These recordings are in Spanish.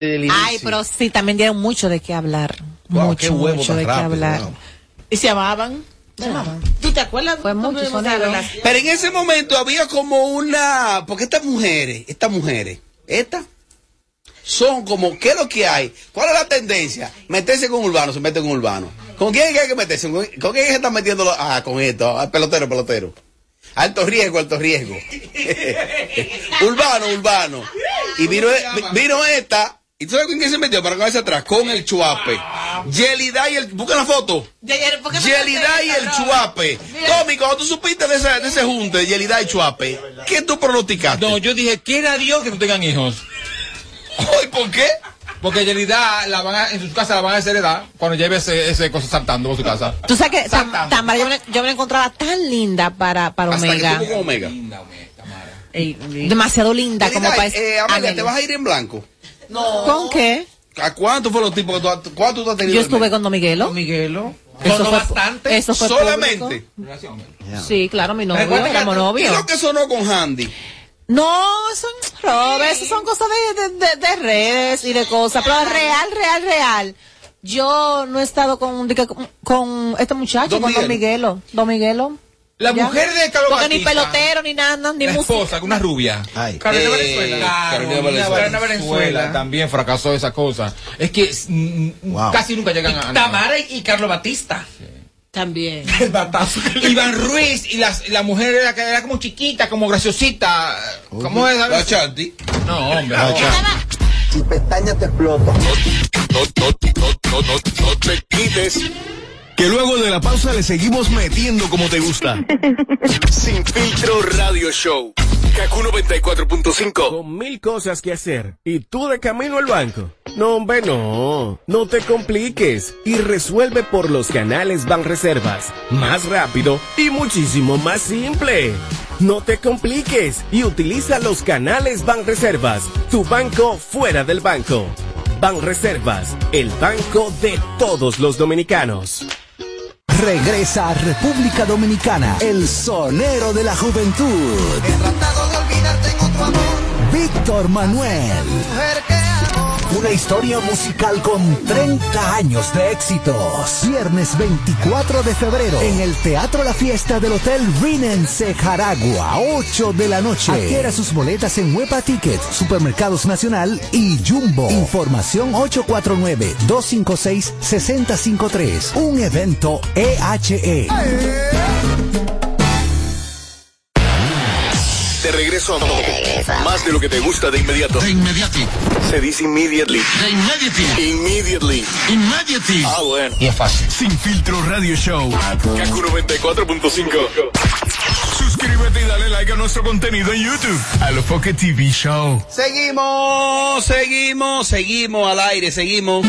Ay, pero sí, también dieron mucho de qué hablar. mucho, mucho de qué hablar. ¿Y se amaban? ¿Tú te acuerdas? Fue mucho Pero en ese momento había como una. Porque estas mujeres, estas mujeres, estas son como, ¿qué es lo que hay? ¿Cuál es la tendencia? Meterse con urbano, se mete con urbano. ¿Con quién hay que meterse? ¿Con, quién se está metiendo? Ah, con esto, al pelotero, pelotero. Alto riesgo, alto riesgo. urbano, urbano. Y vino, vino esta ¿Y tú sabes con quién se metió para cabeza atrás? Con el chuape. Yelida y el. Busca la foto. Yelida y el chuape. Tommy, cuando tú supiste de ese, de ese junte, Yelida y chuape, ¿qué tú pronosticaste? No, yo dije, quiera Dios que no tengan hijos. ¿Y por qué? Porque Yelida la van en su casa la van a desheredar cuando lleve ese, ese cosa saltando por su casa. Tú sabes que Tamara, yo, me, yo me la encontraba tan linda para, para Omega. Que Omega. Linda, demasiado linda como para eh, ¿te vas a ir en blanco? No. ¿Con qué? ¿A cuántos fueron los tipos que tú, cuánto tú has tenido? Yo estuve con Don Miguelo. Don Miguelo. Eso fue bastante. Eso fue solamente. Sí, claro, mi novio, como novio. ¿Qué es lo que sonó con Handy? No, son robes, son cosas de, de, de, redes y de cosas, pero real, real, real. Yo no he estado con, con, este muchacho, con Don Miguelo. Don Miguelo. La mujer de Carlos Porque ni pelotero, ni nada, ni la esposa, una rubia. Carolina eh, Venezuela. Carolina Venezuela. También fracasó esa cosa. Es que casi nunca llegan a... Tamara y Carlos Batista. También. El batazo. Iván Ruiz y la, la mujer era, era como chiquita, como graciosita. ¿Cómo es? La Chanti. No, hombre. La Si pestaña te explota. No, no, no, no, no, no te quites que luego de la pausa le seguimos metiendo como te gusta. Sin filtro radio show. Kaku 94.5. Con mil cosas que hacer. ¿Y tú de camino al banco? No, hombre, no. No te compliques. Y resuelve por los canales Banreservas. Más rápido y muchísimo más simple. No te compliques y utiliza los canales Banreservas. Tu banco fuera del banco. Banreservas, el banco de todos los dominicanos. Regresa a República Dominicana, el sonero de la juventud. He tratado de olvidarte en otro amor. Víctor Manuel. Una historia musical con 30 años de éxitos. Viernes 24 de febrero en el Teatro La Fiesta del Hotel Rinense Jaragua, 8 de la noche. Adquiera sus boletas en Huepa Ticket, Supermercados Nacional y Jumbo. Información 849-256-6053. Un evento EHE. Regreso a más de lo que te gusta de inmediato. De inmediati. Se dice immediately. De immediately. Immediately. Immediately. Ah, bueno. Y es fácil. Sin filtro radio show. Kaku 94.5. Suscríbete y dale like a nuestro contenido en YouTube. A lo Foque TV Show. Seguimos, seguimos, seguimos al aire, seguimos.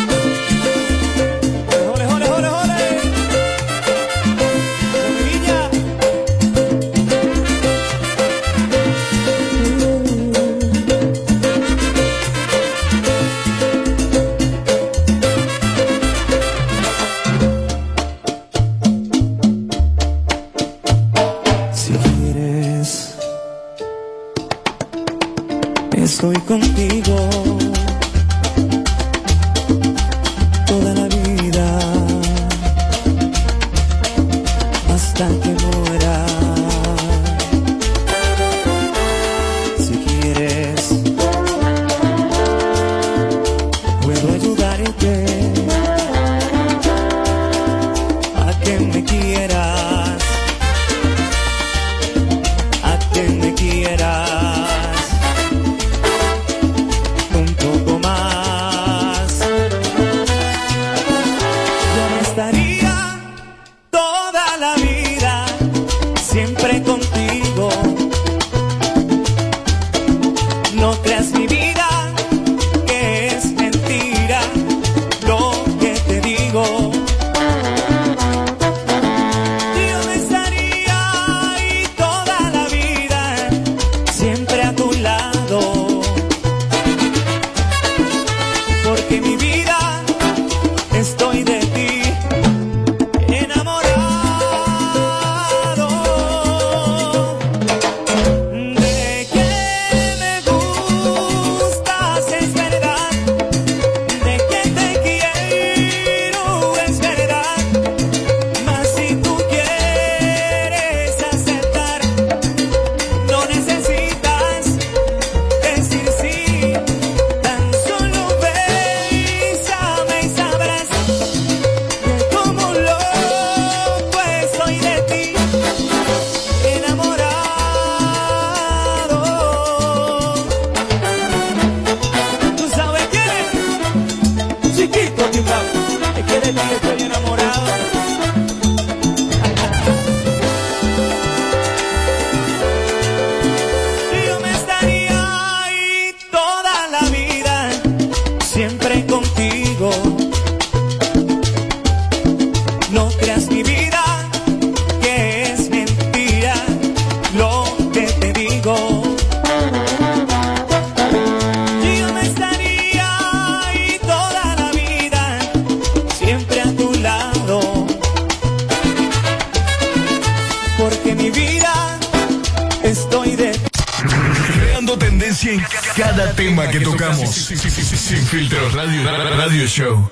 Estoy contigo. porque mi vida estoy de creando tendencia en cada tema que tocamos. Sin filtro radio radio show.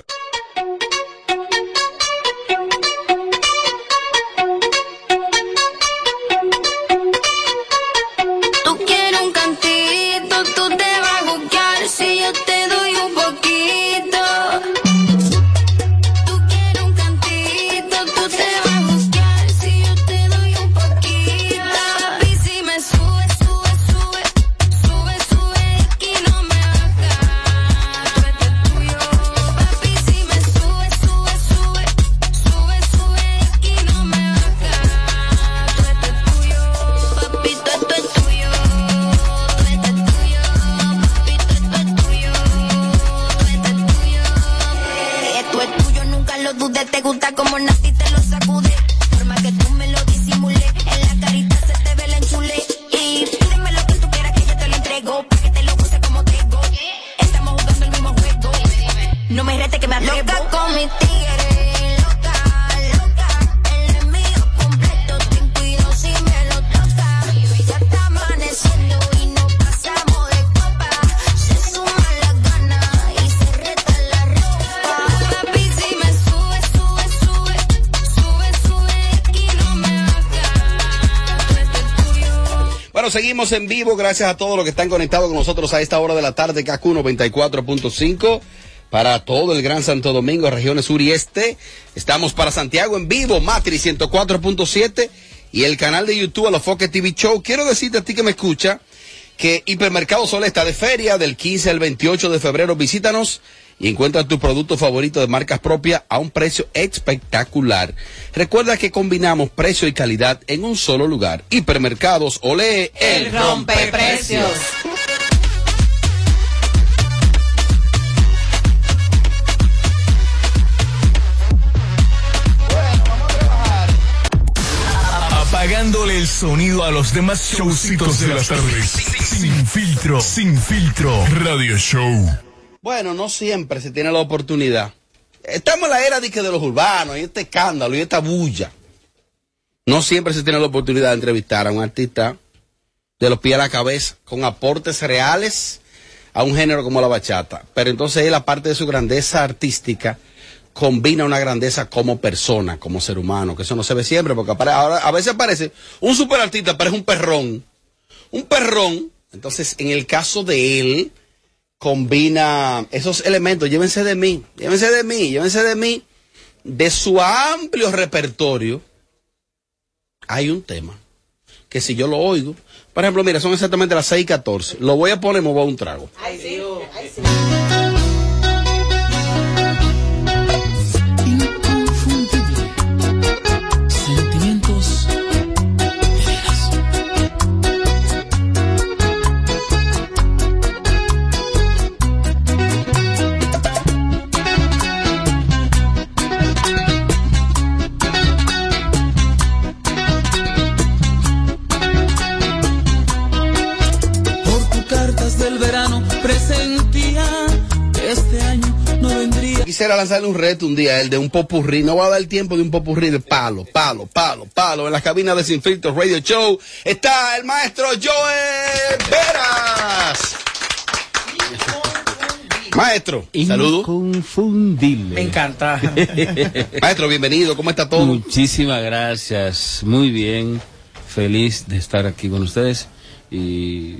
Seguimos en vivo. Gracias a todos los que están conectados con nosotros a esta hora de la tarde. KQ 94.5 para todo el Gran Santo Domingo, regiones sur y este. Estamos para Santiago en vivo, Matrix 104.7 y el canal de YouTube a los Foque TV Show. Quiero decirte a ti que me escucha que Hipermercado Sol está de feria del 15 al 28 de febrero. Visítanos y encuentra tu producto favorito de marcas propias a un precio espectacular. Recuerda que combinamos precio y calidad en un solo lugar. Hipermercados Olé, el rompeprecios. Apagándole el sonido a los demás showcitos de las tardes. Sin filtro, sin filtro. Radio Show. Bueno, no siempre se tiene la oportunidad. Estamos en la era de, los urbanos y este escándalo y esta bulla. No siempre se tiene la oportunidad de entrevistar a un artista de los pies a la cabeza con aportes reales a un género como la bachata. Pero entonces él, aparte de su grandeza artística, combina una grandeza como persona, como ser humano, que eso no se ve siempre, porque ahora a veces parece un superartista, parece un perrón. Un perrón. Entonces, en el caso de él, combina esos elementos. Llévense de mí, llévense de mí, llévense de mí. De su amplio repertorio, hay un tema que si yo lo oigo, por ejemplo, mira, son exactamente las 6 y 14. Lo voy a poner, me voy a un trago. Sentimientos Quisiera lanzarle un reto un día, el de un popurrí. No va a dar tiempo de un popurrí de palo, palo, palo, palo. En las cabinas de Sin Filtro Radio Show está el maestro Joe Veras. Maestro, saludos. Inconfundible. Me encanta. Maestro, bienvenido. ¿Cómo está todo? Muchísimas gracias. Muy bien. Feliz de estar aquí con ustedes. Y.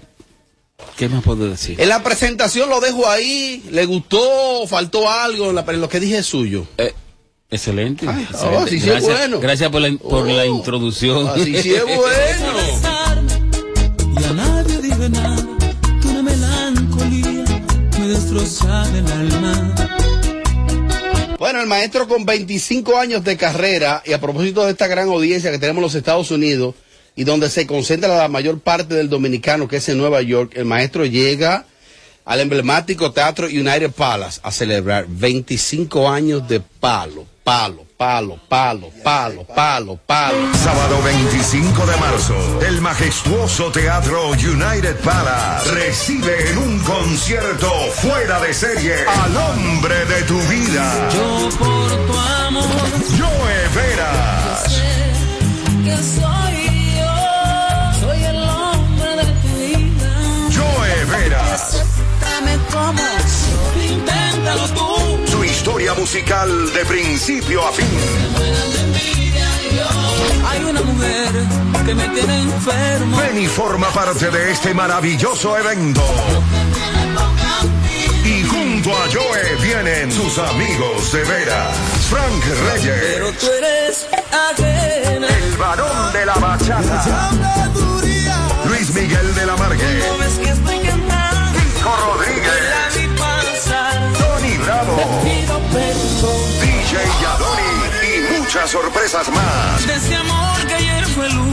¿Qué más puedo decir? En la presentación lo dejo ahí. ¿Le gustó? ¿Faltó algo? En, la- en lo que dije es suyo. Excelente. oh, excelente. así sí es gracias, bueno. gracias por la, por la introducción. Así sí es bueno. Y a nadie dije nada, que una melancolía me destroza el alma. Bueno, el maestro con 25 años de carrera, y a propósito de esta gran audiencia que tenemos en los Estados Unidos, y donde se concentra la mayor parte del dominicano, que es en Nueva York, el maestro llega al emblemático Teatro United Palace a celebrar 25 años de palo, palo, palo, palo, palo, palo, palo. Sábado 25 de marzo, el majestuoso Teatro United Palace recibe en un concierto fuera de serie al hombre de tu vida. Yo por tu amor, Joe Veras. que soy tú. Su historia musical de principio a fin. Hay una mujer que me tiene enfermo. Ven y forma parte de este maravilloso evento. Y junto a Joe vienen sus amigos de veras. Frank Reyes. Pero tú eres ajena. El varón de la bachata. Luis Miguel de la Margue. Rodríguez. Tony Bravo. DJ Yadoni. Y muchas sorpresas más. De ese amor que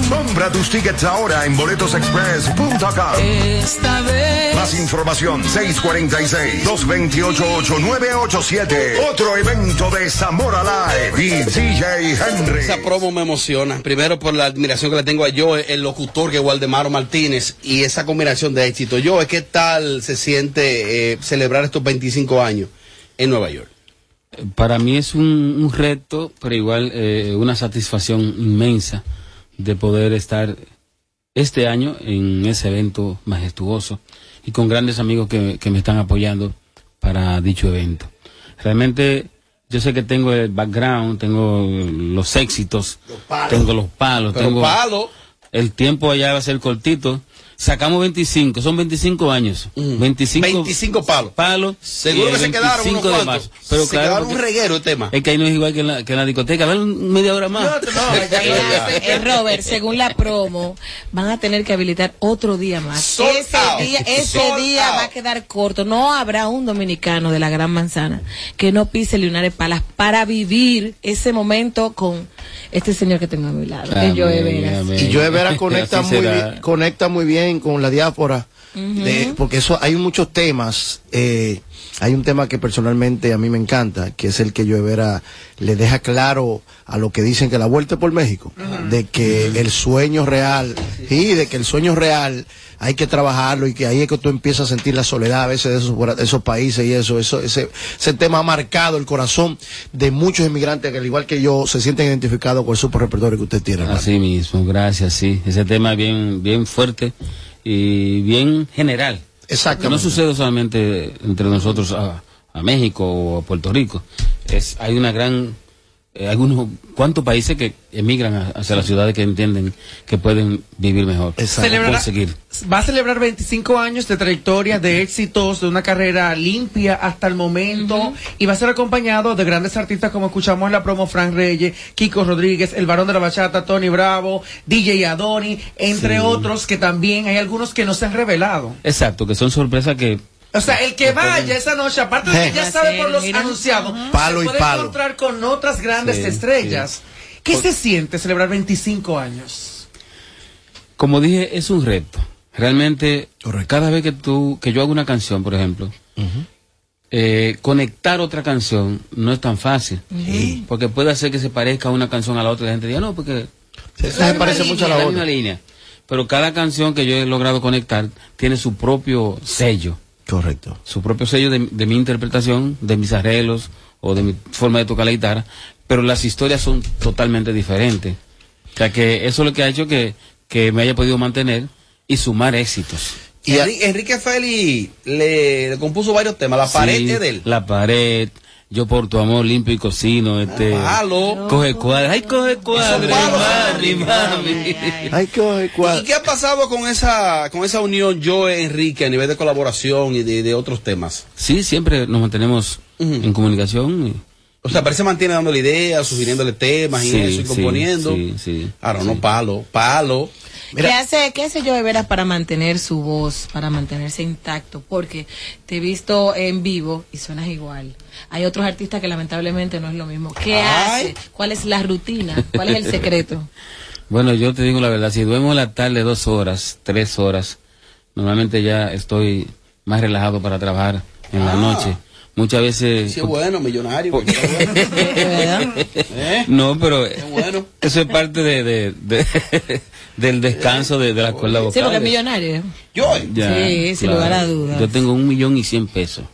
Compra tus tickets ahora en boletosexpress.com. Esta vez. Más información 646-228-8987. Otro evento de Zamora Live y DJ Henry. Esa promo me emociona. Primero por la admiración que le tengo a yo, el locutor que es Waldemaro Martínez, y esa combinación de éxito. Yo, ¿qué tal se siente eh, celebrar estos 25 años en Nueva York? Para mí es un, un reto, pero igual eh, una satisfacción inmensa de poder estar este año en ese evento majestuoso y con grandes amigos que, que me están apoyando para dicho evento. Realmente yo sé que tengo el background, tengo los éxitos, tengo los palos, tengo palo. el tiempo allá va a ser cortito. Sacamos 25, son 25 años. 25, 25 palos. palos. Seguro que se el quedaron 25 unos de cuantos. marzo. Pero se claro, quedaron un reguero de tema. es que ahí no es igual que en la, que en la discoteca. Dale media hora más. Eh, Robert, según la promo, van a tener que habilitar otro día más. Ese out. día, ese día out. va a quedar corto. No habrá un dominicano de la Gran Manzana que no pise Linares Palas para vivir ese momento con este señor que tengo a mi lado, que Amén, Joe Veras. amén. Y Joe Vera conecta muy, conecta muy bien con la diáspora, de- porque eso hay muchos temas. eh, hay un tema que personalmente a mí me encanta, que es el que Joe Vera le deja claro a lo que dicen que la vuelta es por México, de que el sueño real, y de que el sueño real hay que trabajarlo y que ahí es que tú empiezas a sentir la soledad a veces de esos, de esos países y eso, eso ese, ese tema ha marcado el corazón de muchos inmigrantes que al igual que yo se sienten identificados con el super repertorio que usted tiene. hermano. Así mismo, gracias, sí. Ese tema es bien, bien fuerte y bien general. Que no sucede solamente entre nosotros a, a México o a Puerto Rico. Es, hay una gran, eh, algunos, cuantos países que emigran a- hacia las ciudades que entienden que pueden vivir mejor. Celebrará-. Va a celebrar 25 años de trayectoria, de éxitos, de una carrera limpia hasta el momento y va a ser acompañado de grandes artistas como escuchamos en la promo Frank Reyes, Kiko Rodríguez, el varón de la bachata, Tony Bravo, DJ Adoni, entre Sí. otros que también hay algunos que no se han revelado. Exacto, que son sorpresas que O sea, el que vaya esa noche, aparte de que ya sabe por los anunciados, Palo se y puede palo. encontrar con otras grandes Sí, estrellas. ¿Qué se siente celebrar 25 años? como dije, es un reto. Realmente, cada vez que tú, que yo hago una canción, por ejemplo, eh, conectar otra canción no es tan fácil. Porque puede hacer que se parezca una canción a la otra y la gente diga, no, porque Esa se parece mucho a la la otra. misma línea. Pero cada canción que yo he logrado conectar tiene su propio sello. Correcto. Su propio sello de, de mi interpretación, de mis arreglos o de mi forma de tocar la guitarra. Pero las historias son totalmente diferentes. O sea que eso es lo que ha hecho que, que me haya podido mantener y sumar éxitos. Y Enri- Enrique Feli le, le compuso varios temas. La pared Sí, es de él. La pared. Yo por tu amor limpio y cocino, este. Palo. Coge cuadra. Ay, coge cuadra. Mami, mami. Hay que coger cuadro. ¿Y qué ha pasado con esa con esa unión yo Enrique a nivel de colaboración y de, de otros temas? Sí, siempre nos mantenemos en comunicación. y- O sea, parece mantiene dándole ideas, sugiriéndole temas y Sí, eso, y componiendo. sí, sí. Ahora, no palo, palo. ¿Qué hace, ¿Qué hace Joe Veras para mantener su voz, para mantenerse intacto? Porque te he visto en vivo y suenas igual. Hay otros artistas que lamentablemente no es lo mismo. ¿Qué Ay. hace? ¿Cuál es la rutina? ¿Cuál es el secreto? Bueno, yo te digo la verdad, si duermo la tarde dos horas, tres horas, normalmente ya estoy más relajado para trabajar en la Ah. noche. Muchas veces... Sí, es bueno, millonario. porque bueno. ¿Eh? No, pero bueno. eso es parte de, de- de- del descanso de, de las cuerdas Sí, porque es millonario. Yo. Ya, Sí, sin lugar a dudas. Yo tengo un millón y cien pesos.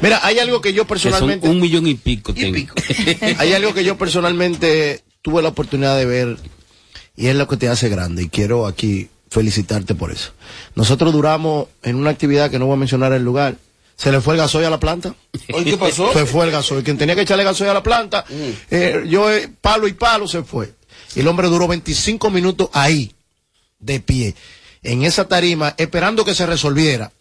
Mira, hay algo que yo Que personalmente. son un millón y pico tengo. Hay algo que yo personalmente tuve la oportunidad de ver y es lo que te hace grande y quiero aquí felicitarte por eso. Nosotros duramos en una actividad que no voy a mencionar el lugar, Se le fue el gasoil a la planta. ¿qué pasó? Se fue el gasoil. Quien tenía que echarle gasoil a la planta, eh, yo eh, palo y palo se fue. Y el hombre duró 25 minutos ahí, de pie, en esa tarima, esperando que se resolviera.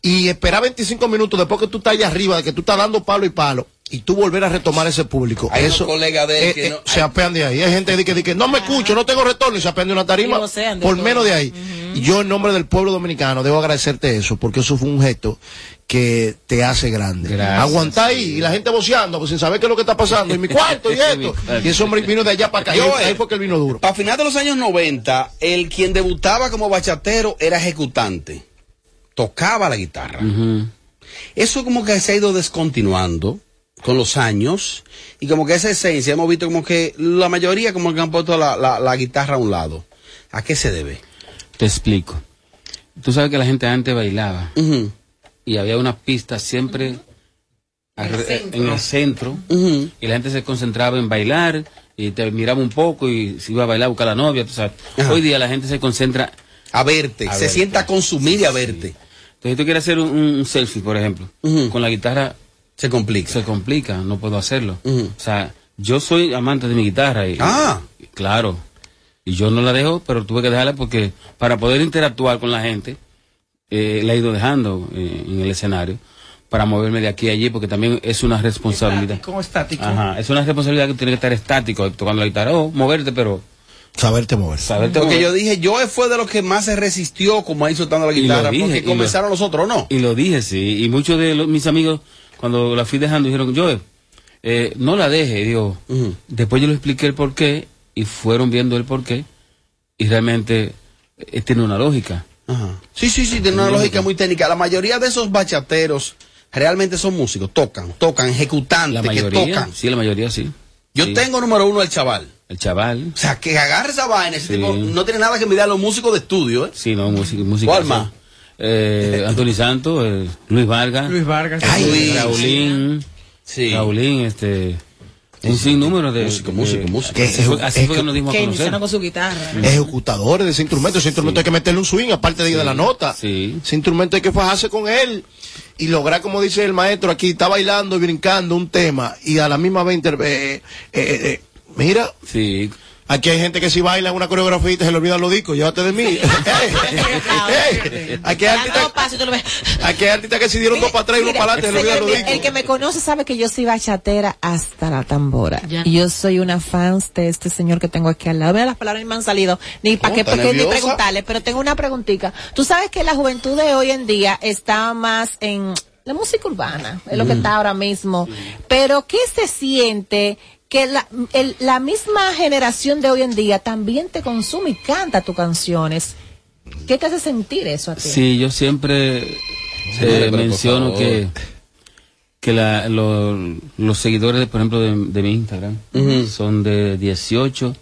Y esperar 25 minutos después que tú estás allá arriba, de que tú estás dando palo y palo, y tú volver a retomar ese público. Hay Eso colegas de él eh, que eh, no- se apean de ahí. Hay gente que dice que no me escucho, no tengo retorno y se apean de una tarima Y por todo. menos de ahí. Y yo en nombre del pueblo dominicano debo agradecerte eso, porque eso fue un gesto que te hace grande. Gracias, Aguantar ahí y la gente voceando, pues sin saber qué es lo que está pasando, y mi cuarto y esto. y ese hombre vino de allá para acá. Y Yo, eh, ahí fue que él vino duro. Para final de los años 90, el quien debutaba como bachatero era ejecutante. Tocaba la guitarra. Eso como que se ha ido descontinuando con los años y como que esa esencia hemos visto como que la mayoría como que han puesto la, la- la guitarra a un lado. ¿A qué se debe? Te explico. Tú sabes que la gente antes bailaba y había una pista siempre en el centro y la gente se concentraba en bailar y te miraba un poco y se iba a bailar a buscar a la novia. tú sabes. Hoy día la gente se concentra A verte, A se verte. sienta a consumir y a verte. Entonces, si tú quieres hacer un, un selfie, por ejemplo, con la guitarra. Se complica. Se complica, no puedo hacerlo. O sea, yo soy amante de mi guitarra. Y, Ah. y- claro. Y yo no la dejo, pero tuve que dejarla porque para poder interactuar con la gente, eh, la he ido dejando eh, en el escenario para moverme de aquí a allí, porque también es una responsabilidad. Como estático. Ajá, es una responsabilidad que tiene que estar estático tocando la guitarra, o moverte, pero Saberte mover. saberte Porque mover. yo dije, yo fue de los que más se resistió como ahí soltando la Y lo guitarra, dije, y porque lo- comenzaron los otros, ¿no? Y lo dije, sí. Y muchos de los- mis amigos, cuando la fui dejando, dijeron, yo, eh, no la deje. Digo, después yo le expliqué el por qué y fueron viendo el por qué. Y realmente eh, tiene una lógica. Sí, sí, sí, tiene una lógica muy técnica. La mayoría de esos bachateros realmente son músicos, tocan, tocan, ejecutantes, La que mayoría, tocan. sí, la mayoría sí. Yo Sí. tengo número uno el chaval. El chaval. O sea, que agarre esa vaina, ese Sí. tipo no tiene nada que mirar a los músicos de estudio, ¿eh? Sí, no, música. música ¿Cuál más? Eh, Anthony Santos, eh, Luis Vargas. Luis Vargas. Ay, eh, Luis. Raulín. Sí. Raulín, este. Un sinnúmero de. Músico, músico, de- músico. Así fue, así fue que nos dimos a conocer. con su guitarra. Ejecutadores de ese instrumento. Ese instrumento hay que meterle un swing, aparte de, de la nota. Sí. Ese instrumento hay que fajarse con él y lograr, como dice el maestro aquí, está bailando y brincando un tema y a la misma vez eh, eh, eh, eh, mira, Sí. Aquí hay gente que si baila una coreografía y se le olvidan los discos, llévate de mí. Ey, ey, aquí hay Da artistas, dos pasos y tú lo ves. aquí hay artistas que si dieron dos para atrás y uno para adelante, se le olvidan señor, los el, discos. que me conoce sabe que yo soy bachatera hasta la tambora. Y yo soy una fan de este señor que tengo aquí al lado. Vea las palabras ni me han salido, ni para ¿Cómo? qué, ¿Está porque ni preguntarle, pero tengo una preguntita. Tú sabes que la juventud de hoy en día está más en la música urbana, es lo que está ahora mismo. Pero ¿qué se siente? Que la, el- la misma generación de hoy en día también te consume y canta tus canciones. ¿Qué te hace sentir eso a ti? Sí, yo siempre eh, menciono que que la, lo- los seguidores, de, por ejemplo, de, de mi Instagram son de 18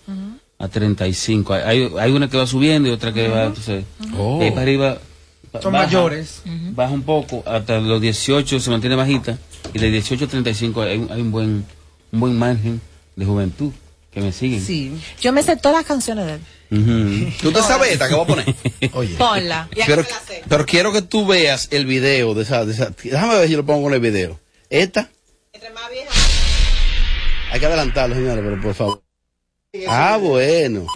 a 35. Hay, hay, hay una que va subiendo y otra que va, entonces, Oh. de ahí para arriba. ba- Son baja, mayores. Baja un poco, hasta los 18 se mantiene bajita y de 18 a 35 hay, un- hay un buen un buen margen de juventud que me siguen. Sí. Yo me sé todas las canciones de él. ¿Tú te sabes esta que voy a poner? Oye. Ponla. Ya Pero, que me la sé. pero quiero que tú veas el video de esa, de esa- Déjame ver si lo pongo con el video. Esta. Hay que adelantarlo, señores, pero por favor. Ah, bueno.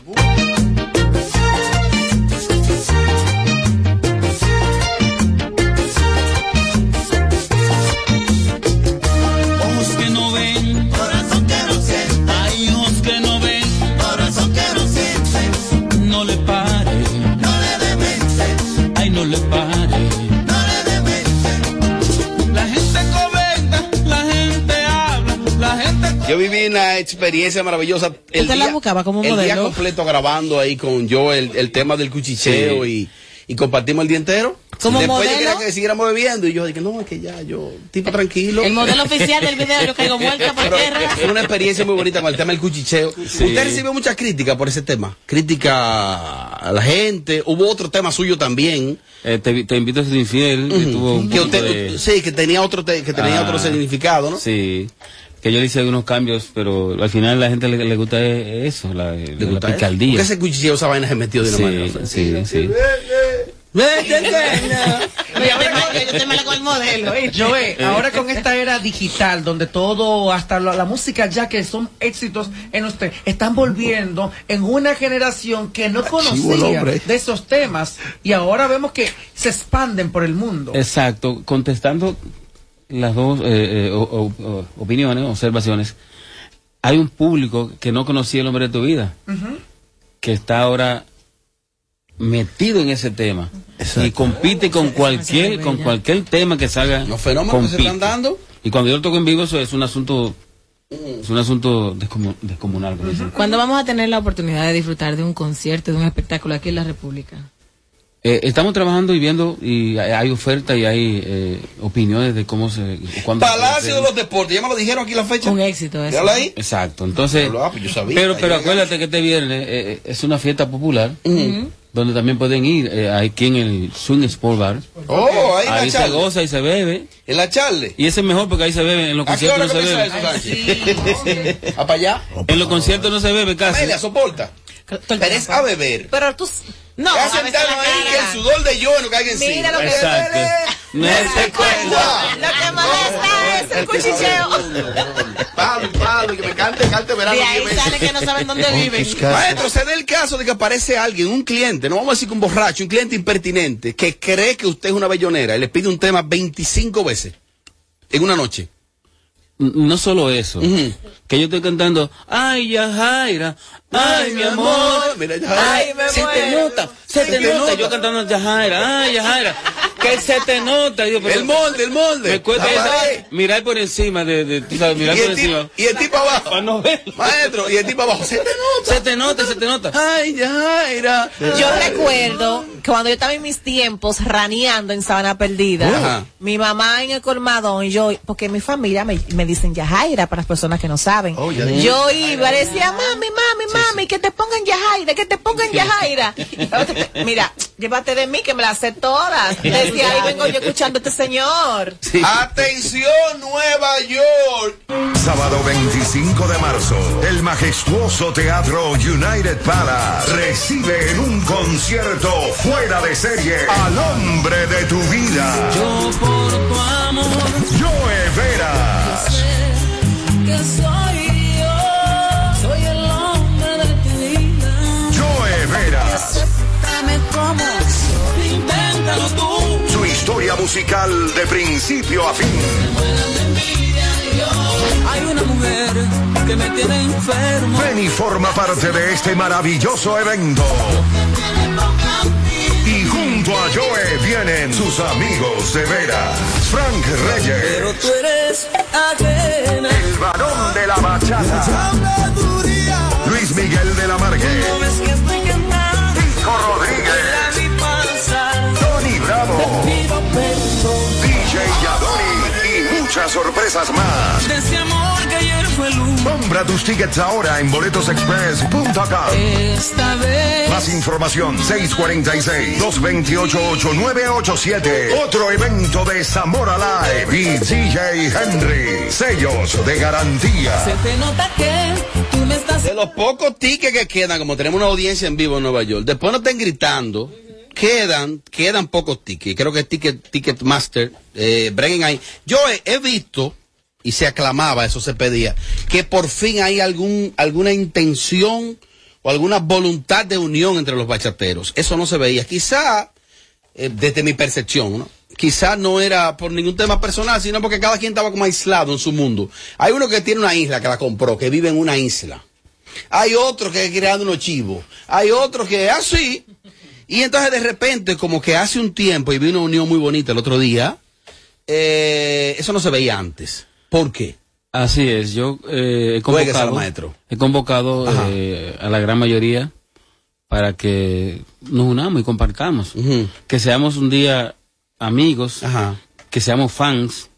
Una experiencia maravillosa. El ¿Usted la buscaba como El día completo grabando ahí con yo el, el tema del cuchicheo y, y compartimos el día entero. ¿Como Después yo modelo? quería que siguiéramos bebiendo y yo dije, no, es que ya, yo, tipo tranquilo. El modelo oficial del video, yo caigo muerta por Pero tierra. fue una experiencia muy bonita con el tema del cuchicheo. Usted recibió mucha crítica por ese tema. Crítica a la gente. Hubo otro tema suyo también. Eh, te, te invito a ser infiel. que tuvo un Que poco usted, de- sí, que tenía otro, te- que tenía Ah, otro significado, ¿no? Sí, que yo le hice algunos cambios, pero al final a la gente le, le gusta e- eso, la, la gusta eso? picardía. Porque ese cuchicheo, esa vaina se metió de una Sí, manera. sí, sí. Yo te malo con el modelo. ¿eh? Joe, ahora con esta era digital, donde todo, hasta la, la música ya que son éxitos en usted, están volviendo en una generación que no conocía de esos temas y ahora vemos que se expanden por el mundo. Exacto, contestando las dos eh, eh, o- opiniones, observaciones, hay un público que no conocía el hombre de tu vida, que está ahora metido en ese tema y compite con cualquier con cualquier tema que salga. Los fenómenos que se están dando. Y cuando yo lo toco en vivo, eso es un asunto es un asunto descomu- descomunal. dicen. ¿Cuándo vamos a tener la oportunidad de disfrutar de un concierto, de un espectáculo aquí en la República? Eh, estamos trabajando y viendo y hay, ofertas y hay eh, opiniones de cómo se cuándo Palacio de los Deportes, ya me lo dijeron aquí la fecha. Un éxito eso. Ahí. Exacto, entonces, Ah, pues yo sabía, pero, ahí pero acuérdate que este viernes eh, eh, es una fiesta popular donde también pueden ir eh, aquí en el Swing Sport Bar. Oh, ahí en la se goza y se bebe. En la Charle. Y ese es mejor porque ahí se bebe, en los ¿A qué conciertos no se bebe. para allá? En los conciertos no se bebe casi. Amelia, soporta. Pero es a beber. Pero tú... No, Ya sentaron la ahí que el sudor de yo no caiga encima. Mira lo que Exacto. No se cuenta. Lo que molesta es el cuchicheo. Palo y palo, y que me cante, cante verano. De ahí sale que no saben dónde viven. Maestro, se da el caso de que aparece alguien, un cliente, no vamos a decir que un borracho, un cliente impertinente, que cree que usted es una bellonera y le pide un tema 25 veces en una noche. No solo eso, que yo estoy cantando, ay Yajaira, ay mi amor, Mira, Yajaira. Ay, me se te nota, se te nota, yo cantando Yajaira, ay Yajaira, que se te nota, pero El molde, el molde. me cuesta esa- mirar por encima de, de tú sabes, mirar Y por el, tipo, encima. y el tipo abajo. Para no verlo. Maestro, y el tipo abajo. Se te nota. Se te nota, se te nota. Ay, Yajaira. Yo recuerdo que cuando yo estaba en mis tiempos raneando en Sabana Perdida, Ajá. mi mamá en el colmadón y yo, porque mi familia me, me dicen Yajaira para las personas que no saben. Oh, yo iba, le decía, mami, mami, mami, que te pongan Yajaira, que te pongan Yajaira. Mira, llévate de mí que me las sé todas. Desde ahí vengo yo escuchando a este señor. Atención, Nueva York. Sábado 25 de marzo, el majestuoso Teatro United Palace recibe en un concierto fuera de serie al hombre de tu vida, Yo por tu amor Joe Veras. que soy Inténtalo tú. su historia musical de principio a fin. Hay una mujer que me tiene enfermo. Ven y forma parte de este maravilloso evento. Y junto a Joe vienen sus amigos de veras. Frank Pero Reyes, tú eres ajena. el varón de la bachata. Luis Miguel de la Margue, sorpresas más. De ese amor que ayer fue luz. Compra tus tickets ahora en boletosexpress.com. Esta vez. Más información 646-228-8987. Otro evento de Zamora Live y DJ Henry. Sellos de garantía. Se te nota que tú me estás. De los pocos tickets que quedan, como tenemos una audiencia en vivo en Nueva York, después no estén gritando, quedan, quedan pocos tickets. Creo que Ticket, Ticketmaster, eh, breguen ahí. Yo he, he visto, y se aclamaba, eso se pedía, que por fin hay algún, alguna intención o alguna voluntad de unión entre los bachateros. Eso no se veía. Quizá, eh, desde mi percepción, ¿no? Quizá no era por ningún tema personal, sino porque cada quien estaba como aislado en su mundo. Hay uno que tiene una isla que la compró, que vive en una isla. Hay otro que creando unos chivos. Hay otro que es así. Y entonces de repente, como que hace un tiempo, y vi una unión muy bonita el otro día, eh, eso no se veía antes. ¿Por qué? Así es, yo eh, he convocado, maestro. he convocado eh, a la gran mayoría para que nos unamos y compartamos, que seamos un día amigos, que seamos fans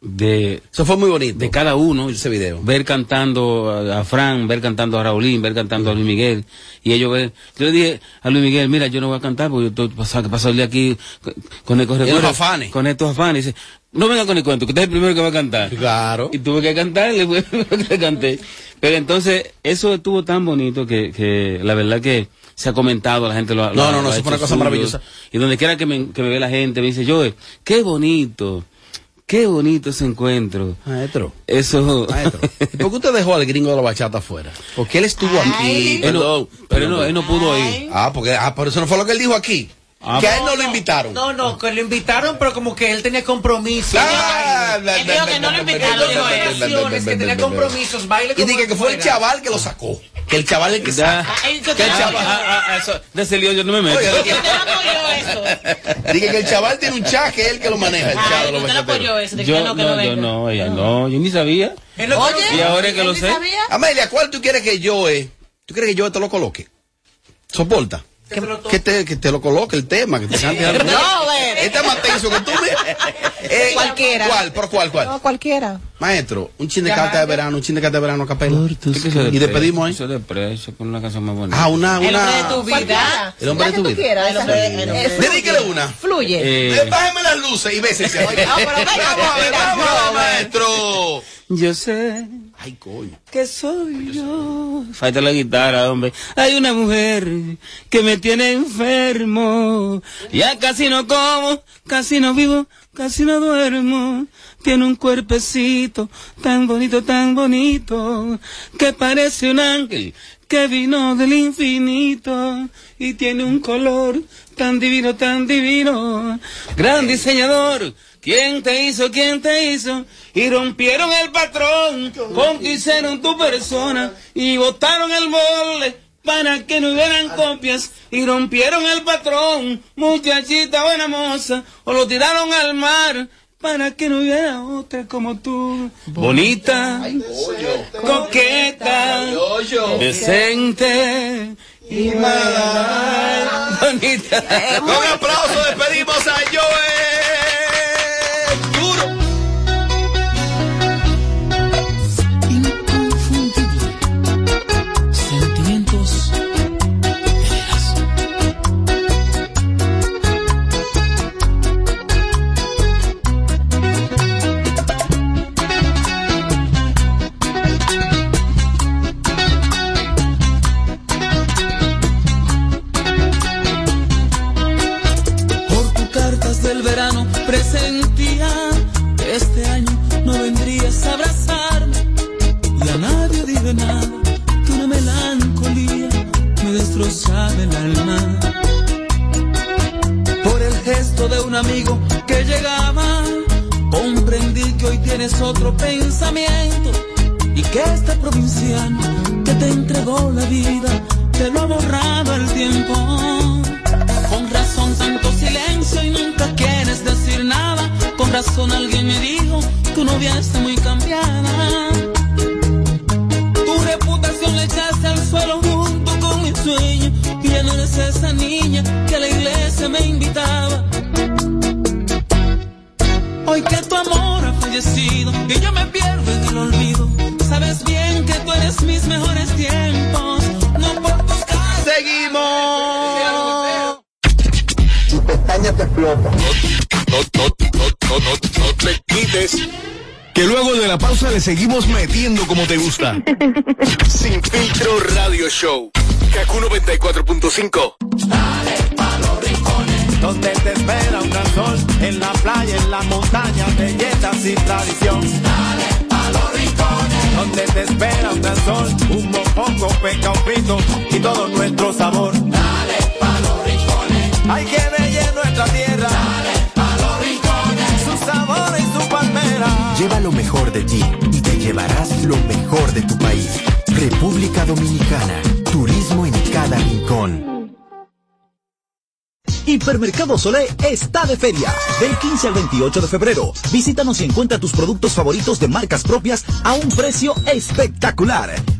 de eso fue muy bonito. de cada uno. Ese video. Ver cantando a, a Fran ver cantando a Raulín ver cantando a Luis Miguel. Y ellos ver yo le dije a Luis Miguel mira yo no voy a cantar porque yo estoy el día aquí con- con Y los corre, afanes. con estos afanes dice no venga con el cuento que usted es el primero que va a cantar claro y tuve que cantarle pues, le canté pero entonces eso estuvo tan bonito que, que la verdad que se ha comentado, la gente lo ha No, lo no, no, eso fue una cosa suyo. maravillosa. Y donde quiera que me, que me ve la gente, me dice, Joe, qué bonito, qué bonito ese encuentro. Maestro. Eso. Maestro. ¿Y por qué usted dejó al gringo de la bachata afuera? Porque él estuvo aquí. Él no- Perdón. pero él no- él no pudo ir. Ah, porque ah, por eso no fue lo que él dijo aquí. Ah, que a él no lo invitaron. No, no, que lo invitaron, pero como que él tenía compromisos. Ah, Él dijo que no lo invitaron, dijo él. que tenía compromisos, baile Y dije que fue el chaval que lo sacó. Que el chaval el que Da- saca. Ay, Que el Ah, chaval. ah, ah, eso, de ese lío yo no me meto. Oye, Dije que el chaval tiene un chat que es el que lo maneja, el chat de los bachateros. Yo no, yo no, ella no, yo ni sabía. Oye, y ahora que lo sé. Amelia, ¿cuál tú quieres que yo eh? ¿Tú quieres que yo te lo coloque? ¿Soporta? Que te, que te lo coloque el tema, que te cante algo. No, güey. Este es más tenso que tú me. Eh, Cualquiera. ¿Cuál? ¿Por cuál? ¿Cuál? No, cualquiera. Maestro, un chin de carta de verano, un chin de carta de verano a capela. Y Y despedimos ahí. Eso de precio con una canción más bonita. Ah, una, una. Cualquiera. El hombre de tu que tú vida. quieras, esa. Eh, fluye. Dedíquele una. Fluye. Eh, Eh, Bájeme las luces y bésese. No, pero venga, Vamos a ver, vamos a ver, no, maestro. Yo sé Ay, coño. que soy yo. Falta la guitarra, hombre. Hay una mujer que me tiene enfermo. Ya casi no como, casi no vivo, casi no duermo. Tiene un cuerpecito tan bonito, tan bonito, que parece un ángel que vino del infinito y tiene un color tan divino, tan divino. Gran diseñador, ¿quién te hizo, quién te hizo? Y rompieron el patrón, conquistaron tu persona y botaron el molde para que no hubieran copias. Y rompieron el patrón, muchachita buena moza, o lo tiraron al mar para que no hubiera otra como tú. Bonita, coqueta, decente y mala. Bonita. Con aplauso despedimos a Joe. 94.5. Hipermercado Solé está de feria. Del 15 al 28 de febrero. Visítanos y encuentra tus productos favoritos de marcas propias a un precio espectacular.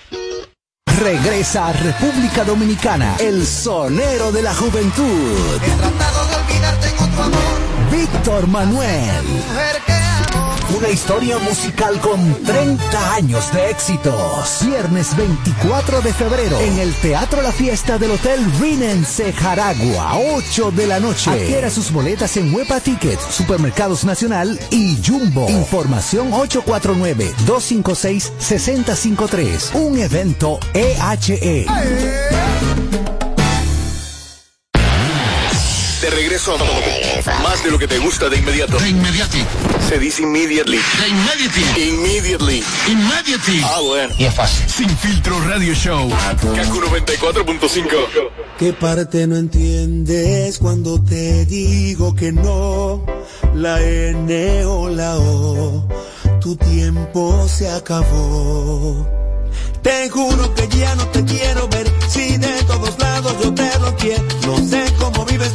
Regresa a República Dominicana, el sonero de la juventud. He tratado de olvidarte en otro Víctor Manuel. Una historia musical con 30 años de éxitos. Viernes 24 de febrero en el Teatro La Fiesta del Hotel Rinense Jaragua, 8 de la noche. Adquiera sus boletas en Huepa Tickets, Supermercados Nacional y Jumbo. Información 849-256-6053. Un evento EHE. De regreso a más de lo que te gusta de inmediato. De inmediati. Se dice immediately. De immediati. Immediately. Immediately. Ah, bueno. Y es fácil. Sin filtro radio show. Kaku 94.5. ¿Qué parte no entiendes cuando te digo que no? La N o la O, tu tiempo se acabó. Te juro que ya no te quiero ver, si de todos lados yo te lo quiero. No sé cómo vives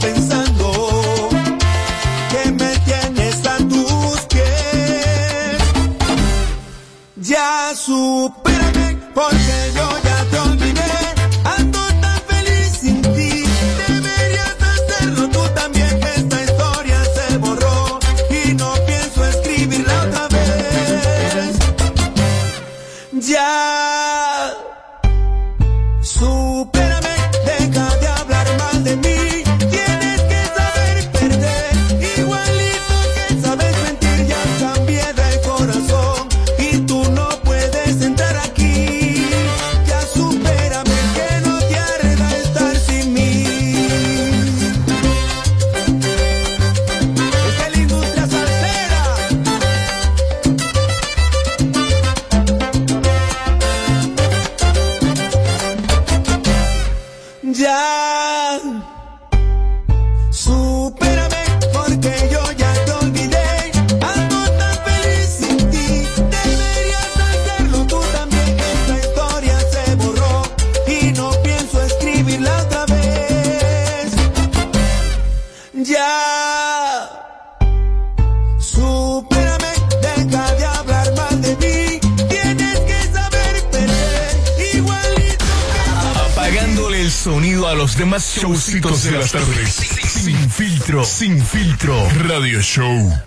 Ya supérame, porque yo ya te olvidé. Ando tan feliz sin ti. Deberías hacerlo tú también. Esta historia se borró y no pienso escribirla otra vez. Ya. Showcitos de las tardes. Sin filtro. Sin filtro. Radio show.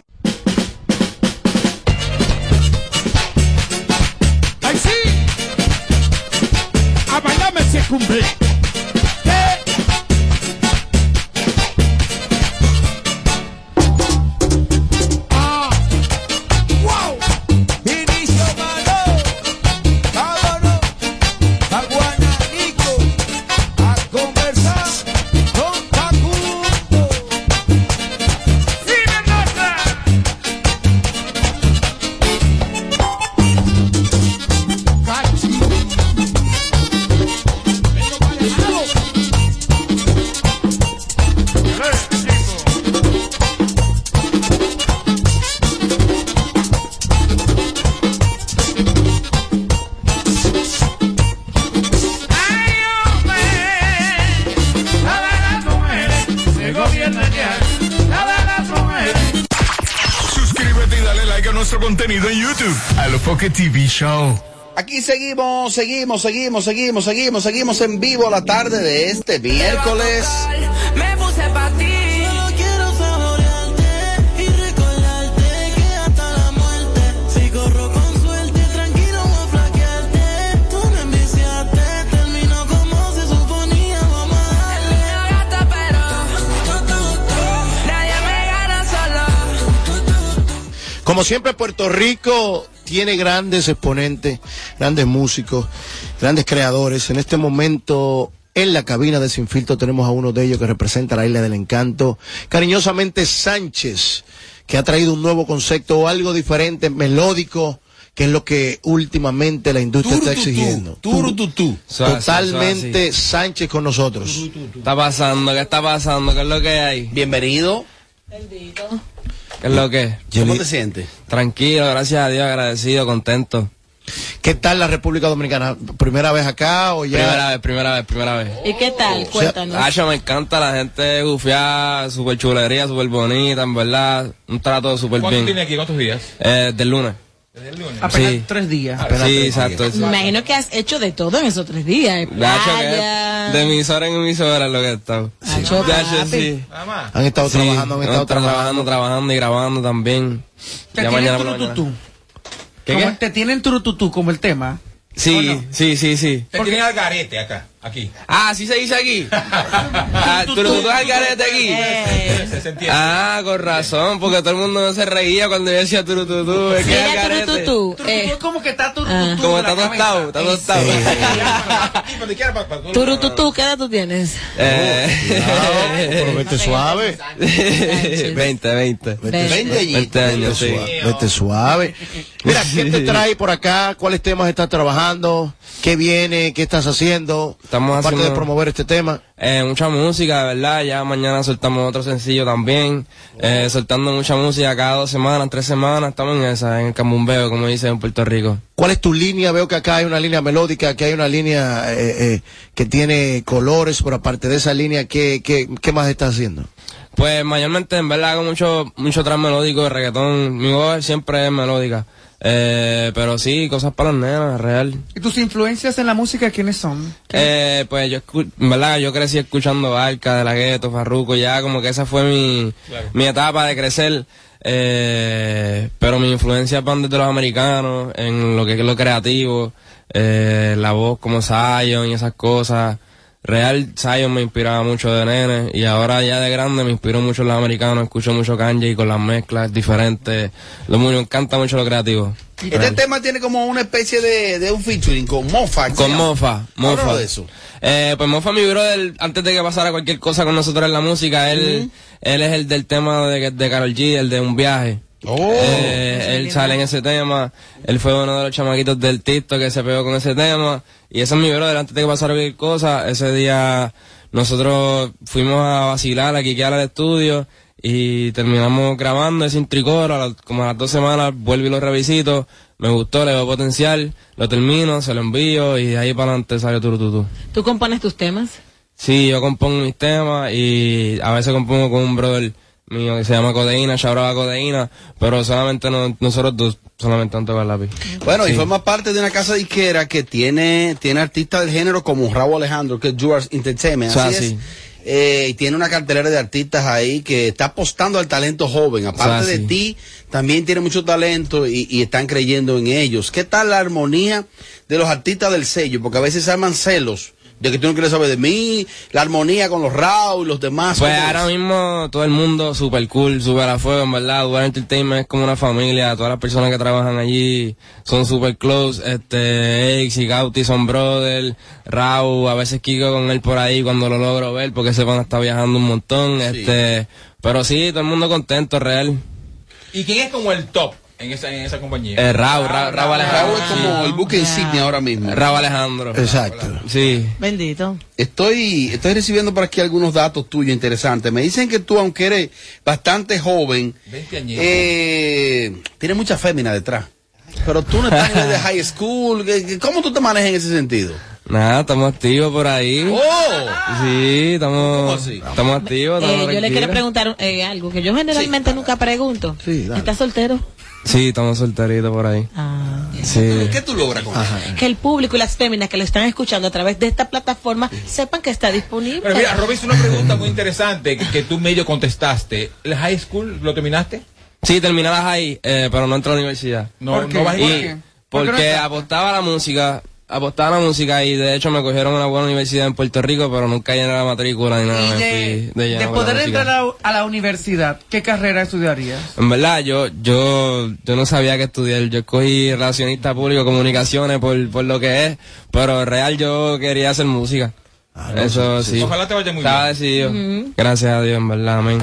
Nuestro contenido en YouTube. Alofoque TV Show. Aquí seguimos, seguimos, seguimos, seguimos, seguimos, seguimos en vivo la tarde de este miércoles. Me puse pa' ti. Como siempre, Puerto Rico tiene grandes exponentes, grandes músicos, grandes creadores. En este momento, en la cabina de Sin Filtro, tenemos a uno de ellos que representa la Isla del Encanto, cariñosamente Sánchez, que ha traído un nuevo concepto o algo diferente, melódico, que es lo que últimamente la industria está exigiendo. Totalmente Sánchez con nosotros. está pasando? ¿Qué está pasando? ¿Qué es lo que hay? Bienvenido. ¿Qué es lo que es? ¿Cómo te sientes? Tranquilo, gracias a Dios, agradecido, contento. ¿Qué tal la República Dominicana? ¿Primera vez acá o ya? Primera vez, primera vez, primera vez. ¿Y qué tal? Cuéntanos. Hacho, me encanta la gente gufiada, súper chulería, súper bonita, en verdad. Un trato súper ¿Cuánto bien. tiene aquí? ¿Cuántos días? Eh, del lunes. Apenas Sí. tres días. Sí, exacto. Me imagino que has hecho de todo en esos tres días. Playa. de emisora en emisora lo que he estado. Sí, sí. Han estado Sí, trabajando, han estado trabajando, trabajando. trabajando y grabando también. ¿Te Ya tienen turututú? mañana. ¿Qué, Como qué? ¿Te tienen turututú como el tema? Sí, sí, sí, sí. Te tienen al garete acá, aquí. Ah, ¿sí se dice aquí? ah, ¿Tú lo tú al garete aquí? Se entiende. Ah, con razón, porque todo el mundo se reía cuando yo decía turututú. Es que Mira, garete. turututú. Eh, como que está Ah. turututú. Como de la está tostado, está tostado. Turututú, ¿qué edad tú tienes? Eh, Pero vete suave. 20, 20. 20 añitos. 20 años, Vete sí. suave, Vete suave. Mira, ¿qué te trae por acá? ¿Cuáles temas estás trabajando? ¿Qué viene? ¿Qué estás haciendo? Estamos Aparte haciendo- de promover este tema. Eh, mucha música, de verdad. Ya mañana soltamos otro sencillo también. Eh, soltando mucha música cada dos semanas, tres semanas. Estamos en esa, en el cambumbeo, como dicen en Puerto Rico. ¿Cuál es tu línea? Veo que acá hay una línea melódica, que hay una línea eh, eh, que tiene colores, pero aparte de esa línea, ¿qué, qué, qué más estás haciendo? Pues mayormente, en verdad, hago mucho, mucho trap melódico de reggaetón. Mi voz siempre es melódica. Eh, pero sí, cosas para las nenas, real. ¿Y tus influencias en la música quiénes son? Eh, pues yo, verdad, yo crecí escuchando Barca, De La Gueto, Farruko, ya como que esa fue mi, mi etapa de crecer. Eh, pero mi influencia van desde los americanos, en lo que es lo creativo, eh, la voz como Zion y esas cosas. Real Zion me inspiraba mucho de nene y ahora ya de grande me inspiró mucho los americanos, escucho mucho Kanye con las mezclas diferentes. Lo me encanta mucho lo creativo. Este tema tiene como una especie de, de un featuring con Mofa. ¿se Con? Mofa, Mofa. De eso. Eh, pues Mofa, mi brother, antes de que pasara cualquier cosa con nosotros en la música, él, él es el del tema de, de Carol G, el de un viaje. Eh, él sale en ese tema, él fue uno de los chamaquitos del TikTok que se pegó con ese tema, y ese es mi brother, antes de que pasara cualquier cosa, ese día nosotros fuimos a vacilar, a quiquear al estudio, y terminamos grabando ese intricoro, a la- como a las dos semanas vuelvo y lo revisito, me gustó, le veo potencial, lo termino, se lo envío, y de ahí para adelante sale Turututu. ¿Tú compones tus temas? Sí, yo compongo mis temas y a veces compongo con un brother mío que se llama Codeína, Shabraba Codeína, pero solamente no- nosotros dos, solamente han tocado el lápiz. Bueno, y Sí. forma parte de una casa disquera que tiene, tiene artistas del género como Raúl Alejandro, que es Yours Entertainment. O sea, Así es. Eh, y tiene una cartelera de artistas ahí que está apostando al talento joven. Aparte O sea, de sí. ti, también tiene mucho talento y, y están creyendo en ellos. ¿Qué tal la armonía de los artistas del sello? Porque a veces se arman celos de que tú no quieres saber de mí, la armonía con los Raúl y los demás. Pues ¿cómo ahora es? mismo todo el mundo super cool, super a fuego, en verdad. Dual Entertainment es como una familia. Todas las personas que trabajan allí son super close. Este, Ex y Gauti son brother. Raúl, a veces Kiko con él por ahí cuando lo logro ver porque se van a estar viajando un montón. Este, pero sí, todo el mundo contento, real. ¿Y quién es como el top en esa, en esa compañía? Eh, Raúl, Raúl, Raúl Alejandro. Raúl es como el buque insignia ahora mismo. Raúl Alejandro. Exacto. Sí. Bendito. Estoy, estoy recibiendo por aquí algunos datos tuyos interesantes. Me dicen que tú, aunque eres bastante joven, 20 añitos. eh, tienes mucha fémina detrás. Pero tú no estás en el de high school. ¿Qué- qué- ¿Cómo tú te manejas en ese sentido? Nada, estamos activos por ahí. ¡Oh! Sí, estamos, estamos activos. Eh, yo le quiero preguntar eh, algo que yo generalmente nunca pregunto. ¿Estás soltero? Sí, estamos solteritos por ahí. Ah, Sí. ¿Qué tú logras con eso? Que el público y las féminas que lo están escuchando a través de esta plataforma sepan que está disponible. Pero mira, Robin una pregunta muy interesante que, que tú medio contestaste. ¿El high school lo terminaste? Sí, terminé la high, eh, pero no entré a la universidad. No- ¿Por qué? no vas a ir? Y- ¿Por qué? ¿Por qué no Porque estás? apostaba a la música, apostaba a la música y de hecho me cogieron a una buena universidad en Puerto Rico, pero nunca llené la matrícula ni nada. Y de, la poder entrar a la, a la universidad, ¿qué carrera estudiarías? En verdad, yo, yo, yo no sabía qué estudiar. Yo escogí relacionista público, comunicaciones por, por lo que es, pero real yo quería hacer música. Eso sí. Ojalá te vaya muy Estaba bien. decidido. Gracias a Dios, en verdad, amén.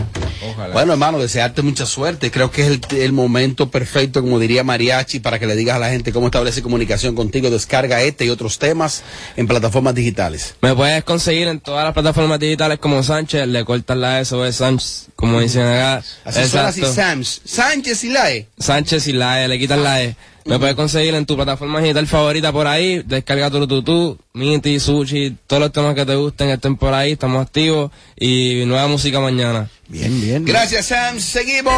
Ojalá. Bueno, hermano, desearte mucha suerte. Creo que es el, el momento perfecto, como diría Mariachi, para que le digas a la gente cómo establece comunicación contigo. Descarga este y otros temas en plataformas digitales. Me puedes conseguir en todas las plataformas digitales como Sánchez, le cortas la S o es Sánchez, como dicen acá. Así suena así, Sams. Sánchez y Lae. Sánchez y la E, le quitas la E. Me puedes conseguir en tu plataforma digital favorita por ahí, descarga tu tutú, Minty, Sushi, todos los temas que te gusten estén por ahí, estamos activos y nueva música mañana. Bien, bien. Gracias, Sams. Seguimos.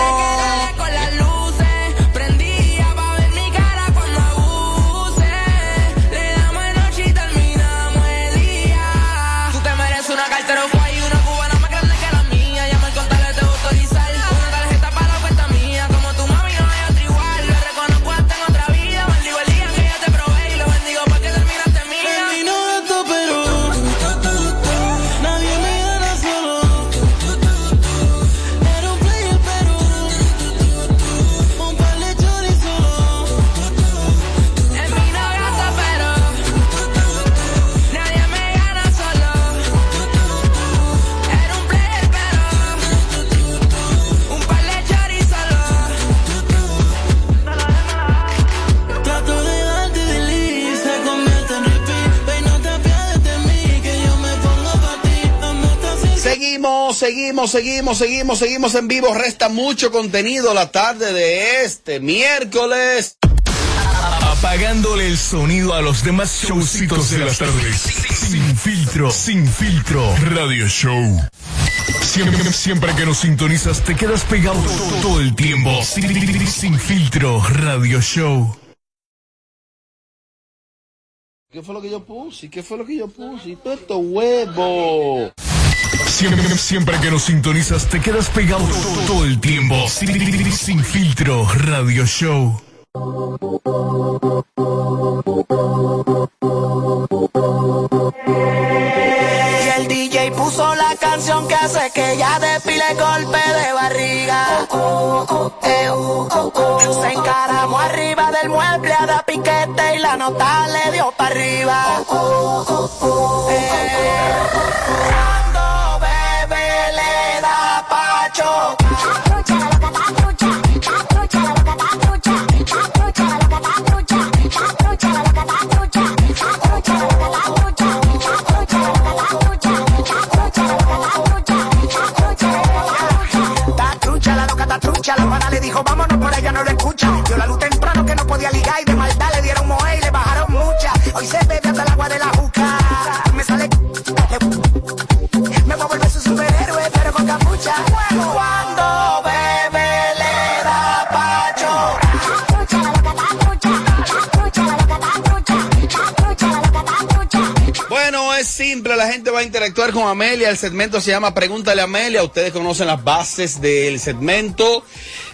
Seguimos, seguimos, seguimos, seguimos en vivo. Resta mucho contenido la tarde de este miércoles. Apagándole el sonido a los demás showcitos de las tardes. Sin filtro, sin filtro. Radio Show. Siempre, siempre que nos sintonizas te quedas pegado todo el tiempo. Sin, sin filtro. Radio Show. ¿Qué fue lo que yo puse? ¿Qué fue lo que yo puse? Todo esto huevo. Siempre, siempre que nos sintonizas te quedas pegado todo el tiempo. Sin, filtro. Radio Show. Y el DJ puso la canción que hace que ella despile golpe de barriga. Se encaramó arriba del mueble a dar piquete y la nota le dio para arriba. Eh, con Amelia. El segmento se llama Pregúntale a Amelia. Ustedes conocen las bases del segmento,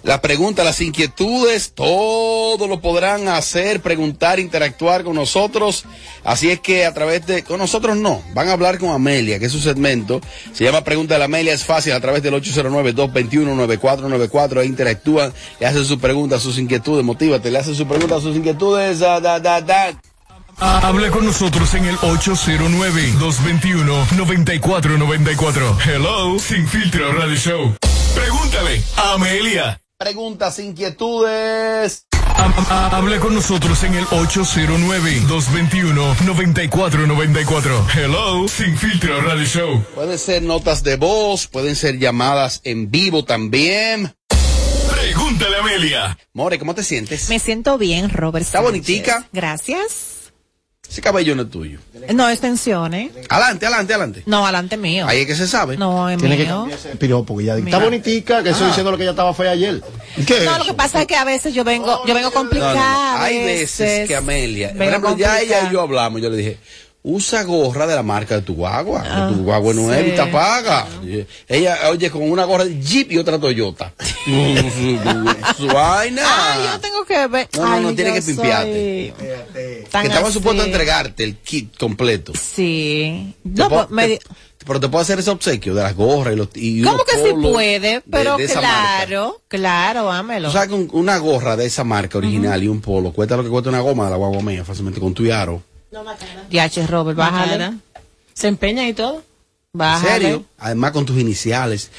la pregunta, las inquietudes, todo lo podrán hacer, preguntar, interactuar con nosotros. Así es que a través de, con nosotros no, van a hablar con Amelia, que es su segmento. Se llama Pregúntale a Amelia, es fácil, a través del 809-221-9494. Ahí interactúan, le hacen sus preguntas, sus inquietudes, motívate, le hacen sus preguntas, sus inquietudes. Da, da, da, da. Hable con nosotros en el 809-221-9494. Hello, Sin Filtro Radio Show. Pregúntale a Amelia. Preguntas, inquietudes. Hable con nosotros en el 809-221-9494. Hello, Sin Filtro Radio Show. Pueden ser notas de voz, pueden ser llamadas en vivo también. Pregúntale a Amelia. More, ¿cómo te sientes? Me siento bien, Robert. ¿Está Sánchez. bonitica? Gracias. Ese cabello no es tuyo. No, extensiones. Adelante, adelante, adelante. No, adelante mío. Ahí es que se sabe. No, es Tiene que mío. el piropo, que ya está bonitica, que estoy Ah. diciendo lo que ella estaba fea ayer. ¿Qué es No, lo que pasa es que a veces yo vengo, yo vengo No, no, complicada. no. Hay veces que Amelia, por ejemplo, ya ella y yo hablamos, yo le dije, usa gorra de la marca de tu guagua, que Ah, tu guagua no es sí. y te paga. Ella, oye, con una gorra de Jeep y otra Toyota. su vaina. Ah, yo tengo que ver. No, no, no, Ay, tiene que pimpearte. soy que estamos así. supuestos a entregarte el kit completo. Sí. No, puedo- pues, me di- te- pero te puedo hacer ese obsequio de las gorras y los y ¿Cómo que sí puede? de- Pero de claro, claro, ámelo. Que un- una gorra de esa marca original y un polo cuesta lo que cuesta una goma de la guagua mía, fácilmente con tu y aro. DH Robert, bájale. Cara. Se empeña y todo. ¿En Bájale. serio? Además con tus iniciales.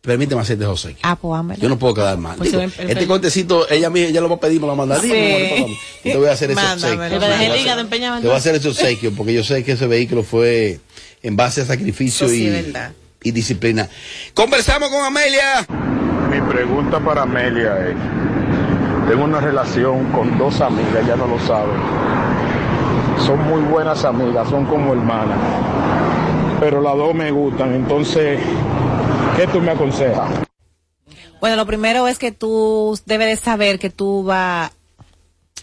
Permíteme hacerte José. Ah, pues. Yo no puedo quedar mal. Pues Digo, el- este contecito, ella misma, ella lo va a pedir, me lo va a mandar. Dime, Sí. Yo te voy a hacer ese obsequio. Te Te voy a hacer- hígado empeñado en Te voy a todo. hacer ese obsequio porque yo sé que ese vehículo fue en base a sacrificio sí y, y disciplina. Conversamos con Amelia. Mi pregunta para Amelia es, tengo una relación con dos amigas, ya no lo saben. Son muy buenas amigas, son como hermanas. Pero las dos me gustan, entonces, ¿qué tú me aconsejas? Bueno, lo primero es que tú debes de saber que tú vas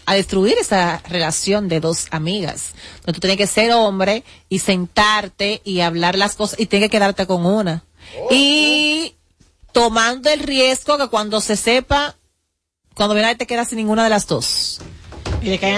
a destruir esa relación de dos amigas. Entonces, tú tienes que ser hombre y sentarte y hablar las cosas y tienes que quedarte con una. Y tomando el riesgo que cuando se sepa, cuando viene te quedas sin ninguna de las dos.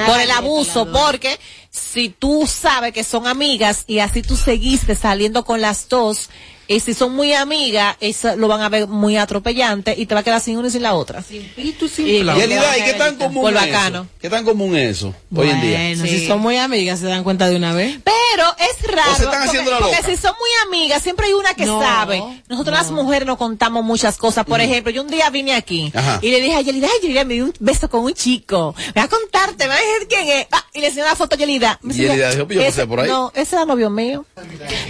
Por el abuso, porque si tú sabes que son amigas y así tú seguiste saliendo con las dos, y si son muy amigas, eso lo van a ver muy atropellante y te va a quedar sin una y sin la otra. Sin pito y sin Y Elida, ¿y qué tan común Por bacano. eso? ¿Qué tan común es eso hoy en día? Sí. si son muy amigas, se dan cuenta de una vez. Pero es raro. O se están porque, haciendo la porque loca. si son muy amigas, siempre hay una que No, sabe. Nosotros las mujeres nos contamos muchas cosas. Por ejemplo, yo un día vine aquí Ajá. y le dije a Yelida, ay, Yelida, me dio un beso con un chico. Voy a contarte, me va a decir quién es. Ah, y le enseñé una foto a Yelida. Me Y Yelida decía, dijo, yo pasé "Ese- por ahí". No, ese era novio mío.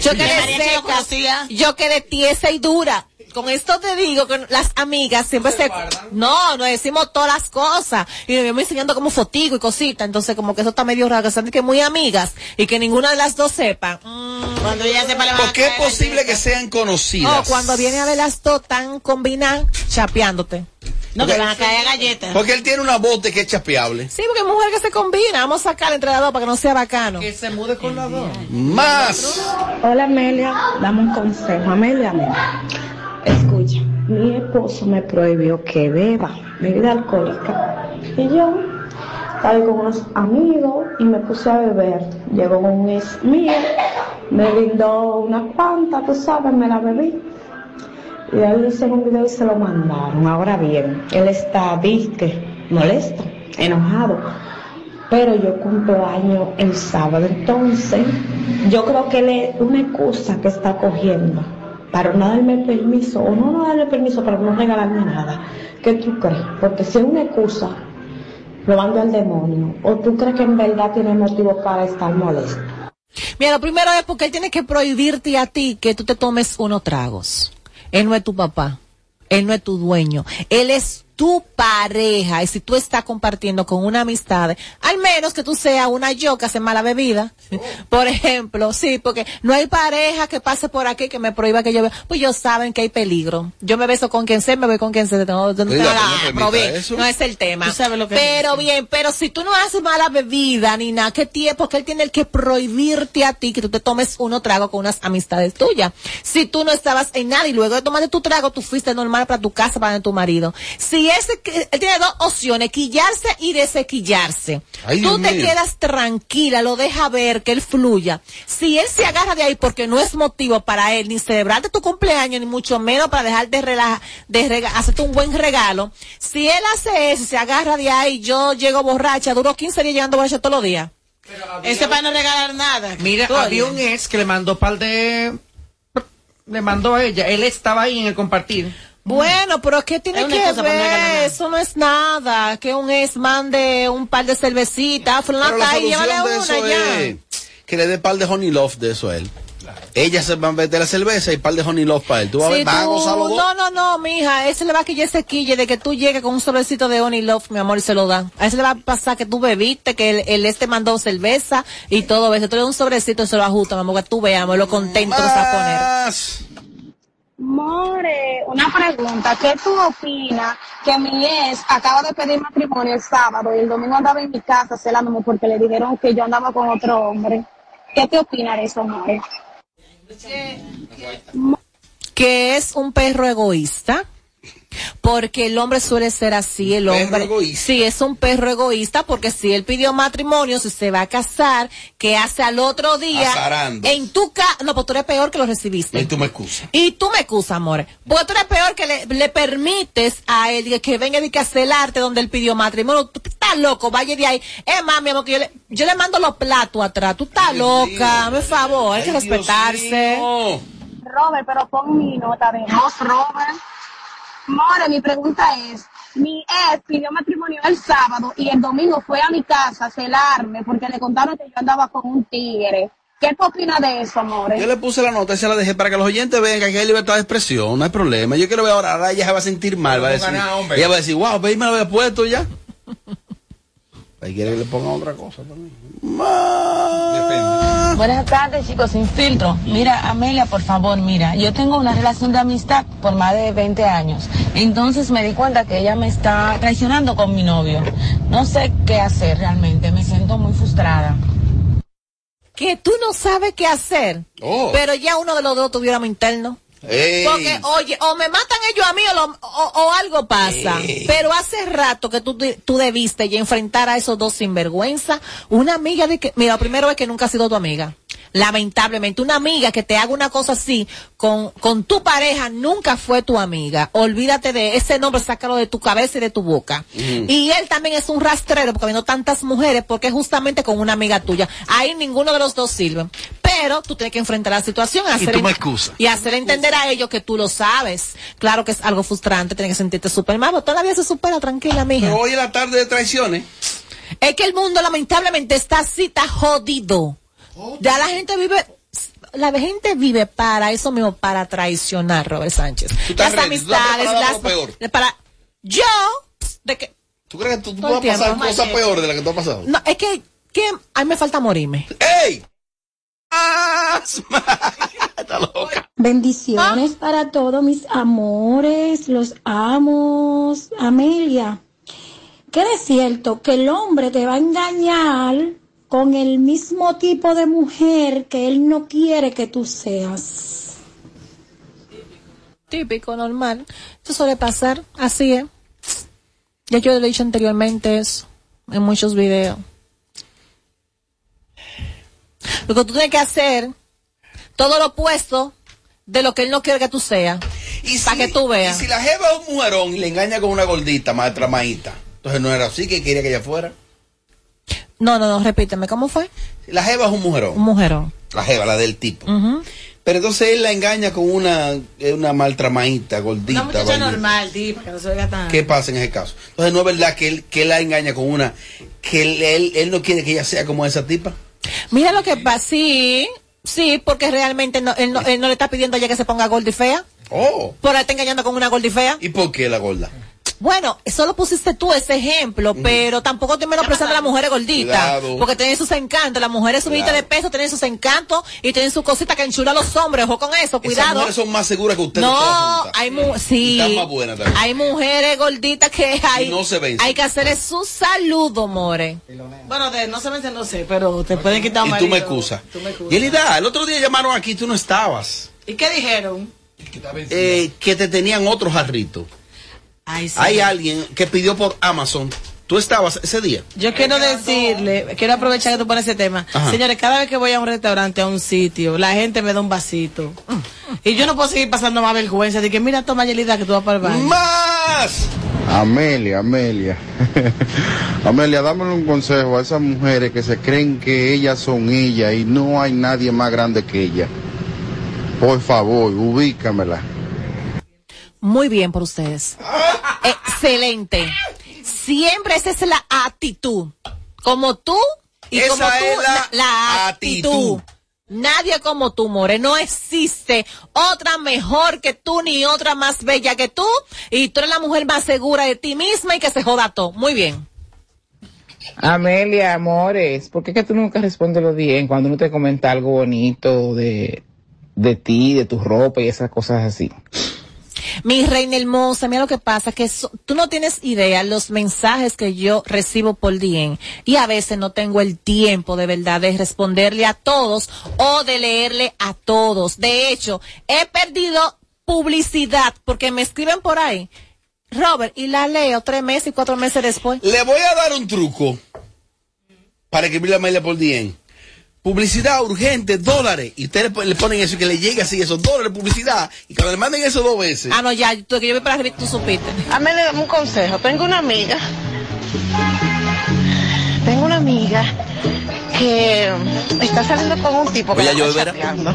Yo que le. Yo yo quedé tiesa y dura. Con esto te digo que las amigas siempre se, no, nos decimos todas las cosas y nos vamos enseñando como fotigo y cositas, entonces como que eso está medio raro, que son que muy amigas y que ninguna de las dos sepa. Mm, Cuando ella sepa le va a Porque es posible que sean conocidas. o cuando viene a ver las dos tan combinadas, chapeándote. No, que van a caer galletas. Porque él tiene una bote que es chapeable. Sí, porque es mujer que se combina, vamos a sacar entre las dos para que no sea bacano. Que se mude con las dos. Más. Hola Amelia, dame un consejo. Amelia, mira, escucha, mi esposo me prohibió que beba bebida alcohólica. Y yo salí con unos amigos y me puse a beber. Llegó un ex mío, me brindó una cuanta, tú sabes, me la bebí. Y él hizo un video y se lo mandaron. Ahora bien, él está, viste, molesto, enojado. Pero yo cumplo año el sábado, entonces yo creo que él es una excusa que está cogiendo para no darme permiso o no, no darle permiso para no regalarme nada. ¿Qué tú crees? Porque si es una excusa, lo mando al demonio. ¿O tú crees que en verdad tiene motivo para estar molesto? Mira, lo primero es porque él tiene que prohibirte a ti que tú te tomes unos tragos. Él no es tu papá. Él no es tu dueño. Él es tu pareja. Y si tú estás compartiendo con una amistad, al menos que tú seas una yo que hace mala bebida. Por ejemplo, sí, porque no hay pareja que pase por aquí que me prohíba que yo beba. Pues ellos saben que hay peligro. Yo me beso con quien sea, me voy con quien sea. No, no, no, es el tema. Tú sabes lo que pero dice. bien, pero si tú no haces mala bebida ni nada, ¿qué tiempo? Porque él tiene el que prohibirte a ti que tú te tomes uno trago con unas amistades tuyas. Si tú no estabas en nada y luego de tomarte tu trago, tú fuiste normal para tu casa, para tu marido. Si ese, que- él tiene dos opciones, quillarse y desequillarse. Ay, tú Dios te mío. quedas tranquila, lo deja ver, que él fluya. Si él se agarra de ahí porque no es motivo para él ni celebrarte tu cumpleaños, ni mucho menos para dejar de relajar, de rega- hacerte un buen regalo. Si él hace eso, y se agarra de ahí, yo llego borracha, duro 15 días llegando borracha todos los días. Ese para no regalar nada. Mira, había un ex que le mandó par de... Le mandó a ella. Él estaba ahí en el compartir. Bueno, pero ¿qué tiene Es que ver? Eso no es nada. Que un ex mande un par de cervecitas, la fulana, y solución llévale de una ya. es que le dé par de honey love de eso a él. Ella se va a meter la cerveza y par de honey love para él. Tú vas, a ver, vas a tú- gozar los dos. no, no, no, mija, ese le va a quillar ese quille de que tú llegues con un sobrecito de Honey Love, mi amor, y se lo dan. A ese le va a pasar que tú bebiste, que el, el este mandó cerveza y todo eso. Tú le das un sobrecito y se lo ajusta, mi amor, que tú veamos lo contento que se va a poner. More, una pregunta. ¿Qué tú opinas que mi ex acaba de pedir matrimonio el sábado y el domingo andaba en mi casa celándome porque le dijeron que yo andaba con otro hombre? ¿Qué te opinas de eso, More? Que es un perro egoísta. Porque el hombre suele ser así, el Perro hombre. egoísta. Sí, es un perro egoísta porque si él pidió matrimonio, si se va a casar, que hace al otro día Azarando. en tu casa, no, pues tú eres peor que lo recibiste. Y tú me excusas. Y tú me excusas, amor. Porque tú eres peor que le, le permites a él que- venga y que a celarte donde él pidió matrimonio. Tú estás loco, vaya de ahí. Es más, mi amor, que yo le, yo le mando los platos atrás. Tú estás loca, me favor, hay que Dios respetarse. mío. Robert, pero pon mi nota de voz, Robert. More, mi pregunta es, mi ex pidió matrimonio el sábado y el domingo fue a mi casa a celarme porque le contaron que yo andaba con un tigre. ¿Qué tú opinas de eso, More? Yo le puse la nota y se la dejé para que los oyentes vean que aquí hay libertad de expresión, no hay problema. Yo quiero ver ahora, ahora ella se va a sentir mal, va a decir, gana, hombre. ella va a decir, wow, ve, me lo había puesto ya. Ahí quiere que le ponga otra cosa también. Más. Buenas tardes, chicos, sin filtro. Mira, Amelia, por favor, mira, yo tengo una relación de amistad por más de 20 años. Entonces me di cuenta que ella me está traicionando con mi novio. No sé qué hacer realmente, me siento muy frustrada. Que tú no sabes qué hacer. Oh. Pero ya uno de los dos tuviéramos interno. Ey. Porque, oye, o me matan ellos a mí o, lo- o- o algo pasa. Ey. Pero hace rato que tú, tú debiste ya enfrentar a esos dos sinvergüenza. Una amiga de que, mira, lo primero es que nunca ha sido tu amiga. Lamentablemente, una amiga que te haga una cosa así con, con tu pareja nunca fue tu amiga. Olvídate de ese nombre, sácalo de tu cabeza y de tu boca. Mm. Y él también es un rastrero porque viendo tantas mujeres porque justamente con una amiga tuya. Ahí ninguno de los dos sirve. Pero tú tienes que enfrentar la situación Y hacer tú me ent- excusas. y hacer entender a ellos que tú lo sabes. Claro que es algo frustrante, tienes que sentirte súper mal, pero todavía se supera tranquila, mija. Pero hoy es la tarde de traiciones. Es que el mundo lamentablemente está así, está jodido. Ya la gente vive, la gente vive para eso mismo, para traicionar, Robert Sánchez. Las ready, tú amistades, las, para lo peor. para, yo, de que, ¿Tú crees que tú, tú vas a pasar cosas peores de las que tú has pasado? no, es que, que a mí me falta morirme. ¡Ey! Bendiciones para todos mis amores, los amos. Amelia, ¿qué es cierto que el hombre te va a engañar con el mismo tipo de mujer que él no quiere que tú seas? Típico, normal. Eso suele pasar, así es. Ya yo lo he dicho anteriormente eso, en muchos videos. Lo que tú tienes que hacer, todo lo opuesto de lo que él no quiere que tú seas. Para que tú Y veas. si la jeva es un mujerón y le engaña con una gordita, más tramadita, entonces no era así que quería que ella fuera. No, no, no, repíteme, ¿cómo fue? La jeva es un mujerón. Un mujerón. La jeva, la del tipo. Pero entonces él la engaña con una, eh, una maltramadita, gordita. Una muchacha normal, tipo, que no se oiga tan. ¿Qué pasa en ese caso? Entonces no es verdad que él, que él la engaña con una, que él, él, él no quiere que ella sea como esa tipa. Mira lo que pasa, sí, sí, porque realmente no, él, no, él no le está pidiendo a ella que se ponga gorda y fea. Oh. Por ahí está engañando con una gorda y fea. ¿Y por qué la gorda? Bueno, solo pusiste tú ese ejemplo, pero tampoco te menospreciando a las mujeres gorditas. Porque tienen sus encantos. Las mujeres subidas de peso tienen sus encantos y tienen sus cositas que enchulan a los hombres. Ojo con eso, Esas cuidado. mujeres son más seguras que ustedes No, hay mu sí, Y están más buenas también. hay mujeres gorditas que hay, Y no se vencen. hay que hacerle su saludo, more. Bueno, de, no se me no sé, pero te pueden quitar un Y tú me marido. excusas. Tú me excusas. Yelida, el otro día llamaron aquí, tú no estabas. ¿Y qué dijeron? Eh, que te tenían otro jarrito. Ay, sí. Hay alguien que pidió por Amazon. ¿Tú estabas ese día? Yo quiero decirle, quiero aprovechar que tú pones ese tema. Ajá. Señores, cada vez que voy a un restaurante, a un sitio, la gente me da un vasito. Y yo no puedo seguir pasando más vergüenza. De que mira, toma Yelida que tú vas para el baño. ¡Más! Amelia, Amelia. Amelia, dámele un consejo a esas mujeres que se creen que ellas son ellas y no hay nadie más grande que ellas. Por favor, ubícamela. Muy bien por ustedes. Excelente. Siempre esa es la actitud. Como tú y Esa como tú, es la la actitud. actitud. Nadie como tú, More. No existe otra mejor que tú ni otra más bella que tú. Y tú eres la mujer más segura de ti misma y que se joda todo. Muy bien. Amelia, amores, ¿por qué que tú nunca respondes lo bien cuando uno te comenta algo bonito de, de ti, de tu ropa y esas cosas así? Mi reina hermosa, mira lo que pasa, que so- tú no tienes idea los mensajes que yo recibo por DM y a veces no tengo el tiempo de verdad de responderle a todos o de leerle a todos. De hecho, he perdido publicidad porque me escriben por ahí, Robert, y la leo tres meses y cuatro meses después. Le voy a dar un truco para escribir la mail por DM. Publicidad urgente, dólares. Y ustedes le, le ponen eso y que le llegue así, esos dólares de publicidad. Y cuando le manden eso dos veces. Ah, no, ya, tú, que yo voy para arriba, tú supiste. Amelia, dame un consejo. Tengo una amiga. Tengo una amiga que está saliendo con un tipo que Oye, la yo, está chapeando.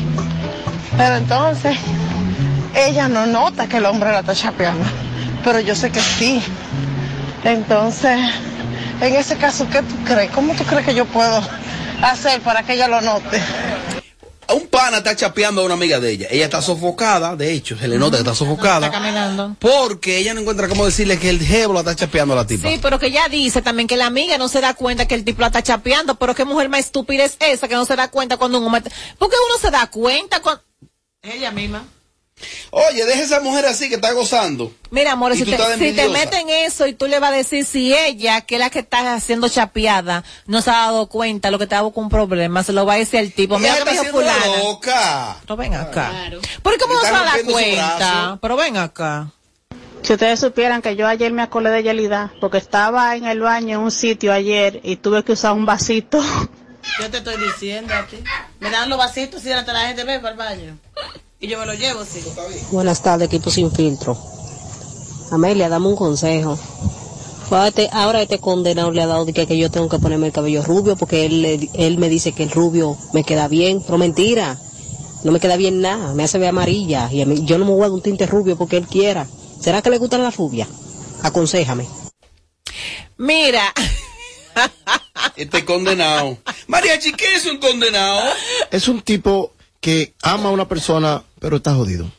Pero entonces, ella no nota que el hombre la está chapeando. Pero yo sé que sí. Entonces, en ese caso, ¿qué tú crees? ¿Cómo tú crees que yo puedo hacer para que ella lo note? Un pana está chapeando a una amiga de ella. Ella está sofocada, de hecho, se le nota que está sofocada. Está caminando. Porque ella no encuentra cómo decirle que el jevo la está chapeando a la tipa. Sí, pero que ella dice también que la amiga no se da cuenta que el tipo la está chapeando, pero qué mujer más estúpida es esa que no se da cuenta cuando un hombre... Porque uno se da cuenta cuando... Ella misma. Oye, deja esa mujer así que está gozando. Mira, amor, si te, si meten eso y tú le vas a decir si ella, que es la que está haciendo chapeada, no se ha dado cuenta, lo que te ha con un problema, se lo va a decir el tipo. Mira que me está dijo haciendo la fulana. loca. Pero ven acá. ¿Por qué cómo no se va a dar cuenta? Pero ven acá. Si ustedes supieran que yo ayer me acordé de Yelida, porque estaba en el baño en un sitio ayer y tuve que usar un vasito. Yo te estoy diciendo a ti. Me dan los vasitos delante de la gente ve para el baño. Y yo me lo llevo, sí. Buenas tardes, equipo sin filtro. Amelia, dame un consejo. Fue a este- ahora este condenado le ha dado de que, que yo tengo que ponerme el cabello rubio porque él, le- él me dice que el rubio me queda bien, pero mentira. No me queda bien nada, me hace ver amarilla y a mí, yo no me voy a dar un tinte rubio porque él quiera. ¿Será que le gustan las rubias? Aconsejame. Mira, Este condenado. Mariachi, ¿qué es un condenado? Es un tipo que ama a una persona, pero está jodido.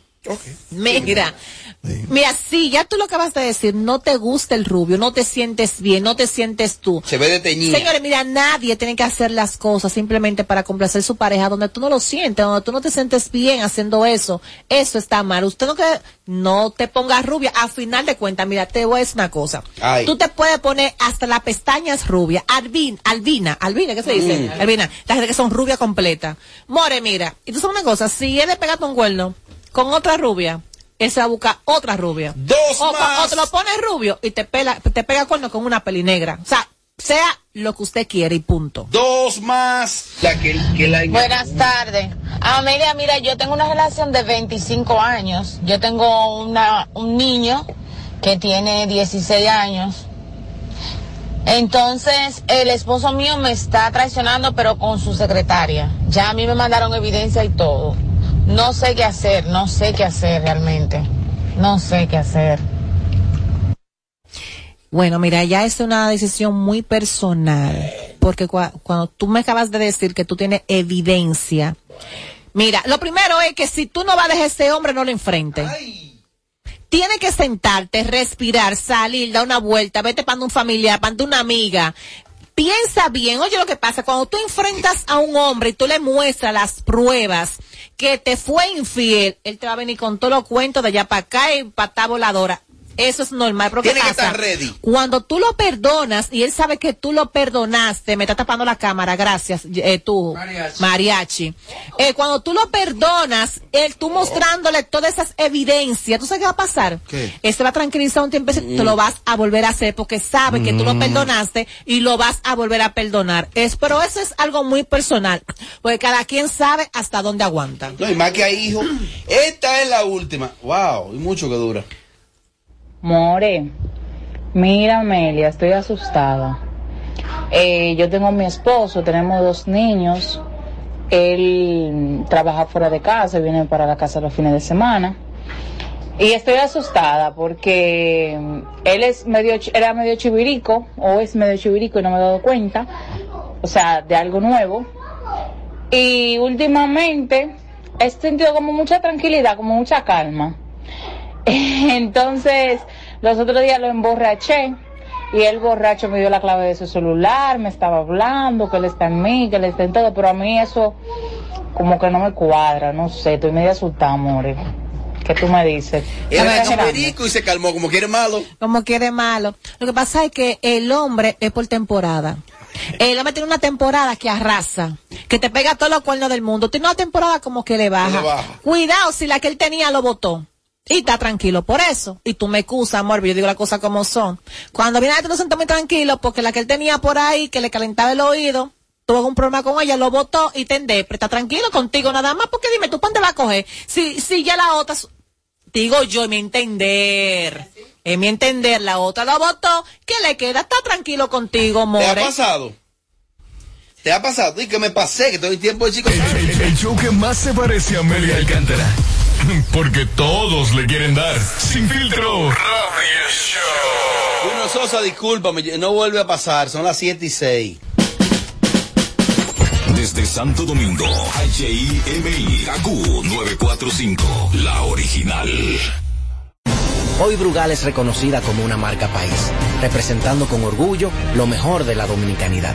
Mira, mira, sí, ya tú lo acabas de decir, no te gusta el rubio, no te sientes bien, no te sientes tú. Se ve. Señores, mira, nadie tiene que hacer las cosas simplemente para complacer su pareja, donde tú no lo sientes, donde tú no te sientes bien haciendo eso. Eso está mal. Usted no que no te pongas rubia. A final de cuentas, mira, te voy a decir una cosa. Ay. Tú te puedes poner hasta las pestañas rubias. Albin, albina, albina, ¿qué se dice? Mm. Albina, la gente que son rubia completa. More, mira, y tú sabes una cosa, si él le pega un cuerno con otra rubia, él se va a buscar otra rubia. Dos o, más. o te lo pones rubio y te, pela, te pega cuerno con una peli negra. O sea, sea lo que usted quiere y punto. Dos más. La que, que la... Buenas tardes. Amelia, mira, yo tengo una relación de 25 años. Yo tengo una, un niño que tiene 16 años. Entonces, el esposo mío me está traicionando, pero con su secretaria. Ya a mí me mandaron evidencia y todo. No sé qué hacer, no sé qué hacer realmente. No sé qué hacer. Bueno, mira, ya es una decisión muy personal, porque cua- cuando tú me acabas de decir que tú tienes evidencia, mira, lo primero es que si tú no vas a dejar ese hombre, no lo enfrentes. Tienes que sentarte, respirar, salir, dar una vuelta, vete para un familiar, para una amiga. Piensa bien, oye lo que pasa, cuando tú enfrentas a un hombre y tú le muestras las pruebas que te fue infiel, él te va a venir con todos los cuentos de allá para acá y voladora. Eso es normal, pero ¿qué Tiene que estar ready. Cuando tú lo perdonas y él sabe que tú lo perdonaste, me está tapando la cámara, gracias, eh, tú, mariachi. Eh, cuando tú lo perdonas, él, tú mostrándole todas esas evidencias, ¿tú sabes qué va a pasar? ¿Qué? Él se va a tranquilizar un tiempo y te lo vas a volver a hacer porque sabe que tú lo Mm. perdonaste y lo vas a volver a perdonar. Es, pero eso es algo muy personal, porque cada quien sabe hasta dónde aguanta. No, y más que hay hijos. Esta es la última. Wow, y mucho que dura. More, mira Amelia, estoy asustada. Eh, yo tengo a mi esposo, tenemos dos niños. Él trabaja fuera de casa, viene para la casa los fines de semana. Y estoy asustada porque él es medio, era medio chivirico, o es medio chivirico y no me he dado cuenta, o sea, de algo nuevo. Y últimamente he sentido como mucha tranquilidad, como mucha calma. Entonces, los otros días lo emborraché y el borracho me dio la clave de su celular, me estaba hablando, que él está en mí, que él está en todo, pero a mí eso como que no me cuadra, no sé, estoy medio asustada, amore. ¿Qué tú me dices? Era chivirico y se calmó, como quiere malo. como quiere malo. Lo que pasa es que el hombre es por temporada. El hombre tiene una temporada que arrasa, que te pega todos los cuernos del mundo. Tiene una temporada como que le baja. Le baja. Cuidado si la que él tenía lo votó. Y está tranquilo por eso. Y tú me excusas, amor, pero yo digo las cosas como son. Cuando viene a te lo siento muy tranquilo porque la que él tenía por ahí, que le calentaba el oído, tuvo un problema con ella, lo votó y te pero está tranquilo contigo nada más. Porque dime, ¿tú para dónde vas a coger? Si, si ya la otra, digo yo, en mi entender. En mi entender, la otra lo votó, que le queda, está tranquilo contigo, ¿Te ha pasado? ¿Te ha pasado? Y que me pasé, que todo el tiempo de chico. El, el show que más se parece a Amelia Alcántara. Porque todos le quieren dar. Sin filtro. Radio Show. Bruno Sosa, discúlpame, no vuelve a pasar, son las 7 y 6. Desde Santo Domingo, HIMI, KQ 945, la original. Hoy Brugal es reconocida como una marca país, representando con orgullo lo mejor de la dominicanidad.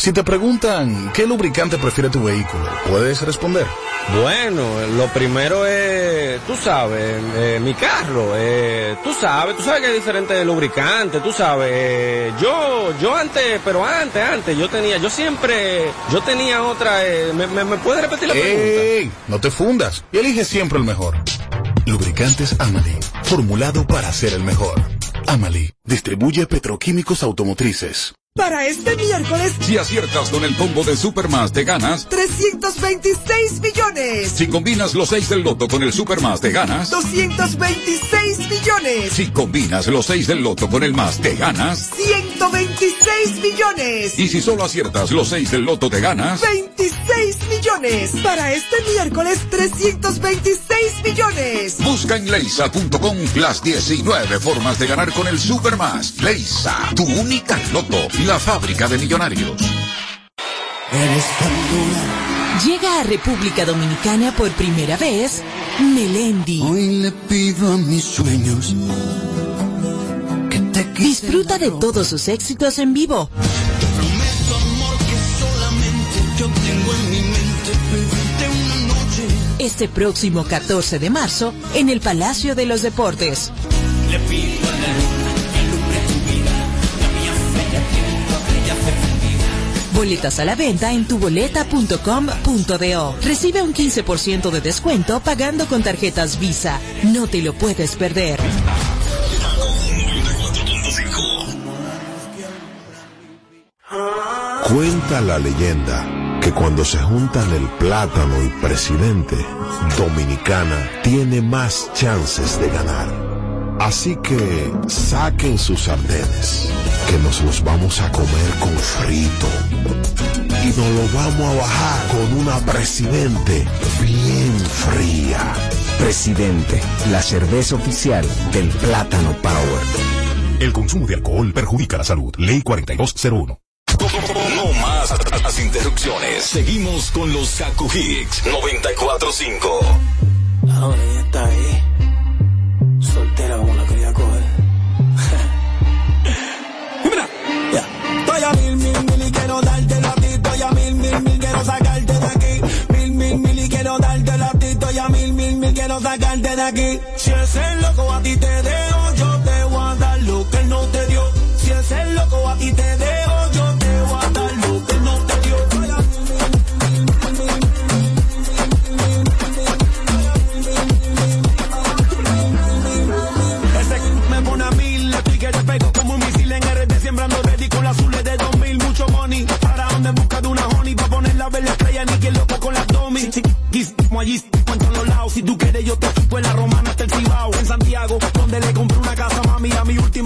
Si te preguntan qué lubricante prefiere tu vehículo, ¿puedes responder? Bueno, lo primero es, tú sabes, eh, mi carro, eh, tú sabes, tú sabes que hay diferentes lubricantes, tú sabes, eh, yo, yo antes, pero antes, antes, yo tenía, yo siempre, yo tenía otra, eh, ¿me, me, me puedes repetir la pregunta? ¡Ey! No te fundas y elige siempre el mejor. Lubricantes Amali, formulado para ser el mejor. Amali, distribuye petroquímicos automotrices. Para este miércoles, Si aciertas con el combo de Supermas, te ganas. 326 millones. Si combinas los 6 del loto con el Supermas, te ganas. 226 millones. Si combinas los 6 del loto con el más, te ganas. 100 126 millones. Y si solo aciertas los 6 del loto te ganas. 26 millones. Para este miércoles, 326 millones. Busca en leisa.com las 19 formas de ganar con el Supermas. Leisa, tu única loto, la fábrica de millonarios. Eres Llega a República Dominicana por primera vez Melendi. Hoy le pido a mis sueños que te Disfruta de todos sus éxitos en vivo. Prometo amor que solamente yo tengo en mi mente pedirte una noche. Este próximo 14 de marzo en el Palacio de los Deportes. Le pido a Boletas a la venta en tuboleta.com.do. Recibe un 15% de descuento pagando con tarjetas Visa. No te lo puedes perder. Cuenta la leyenda que cuando se juntan el plátano y presidente, Dominicana tiene más chances de ganar. Así que saquen sus sartenes, que nos los vamos a comer con frito. Y nos lo vamos a bajar con una presidente bien fría. Presidente, la cerveza oficial del Plátano Power. El consumo de alcohol perjudica la salud. Ley 4201. No más las interrupciones. Seguimos con los Kaku Hicks 945. Ahora ella está ahí. Sacarte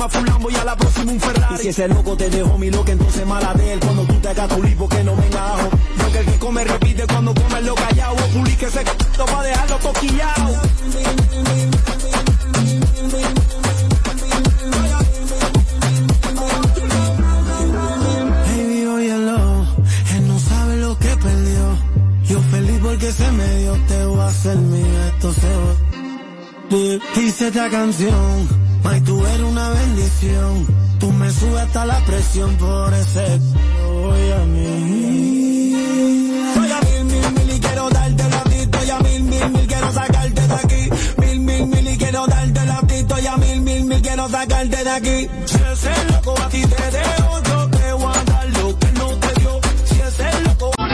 a mi última full Lambo y a la próxima un Ferrari. Y si ese loco te dejó mi loca, entonces mala de él, cuando tú te hagas tu lipo que no venga ajo. Porque el que come repite cuando come lo callado, o publique ese c***o pa' dejarlo toquillado. Baby, óyelo, él no sabe lo que perdió. Yo feliz porque se me dio, te voy a hacer mío, esto se va. Dice esta canción, May, tú eres una bendición. Tú me subes hasta la presión por ese voy a mí. Soy a mil, mil, mil y quiero darte la ti. Estoy a mil, mil, mil, quiero sacarte de aquí. Mil, mil, mil y quiero darte la ti. Estoy a mil, mil, mil, quiero sacarte de aquí.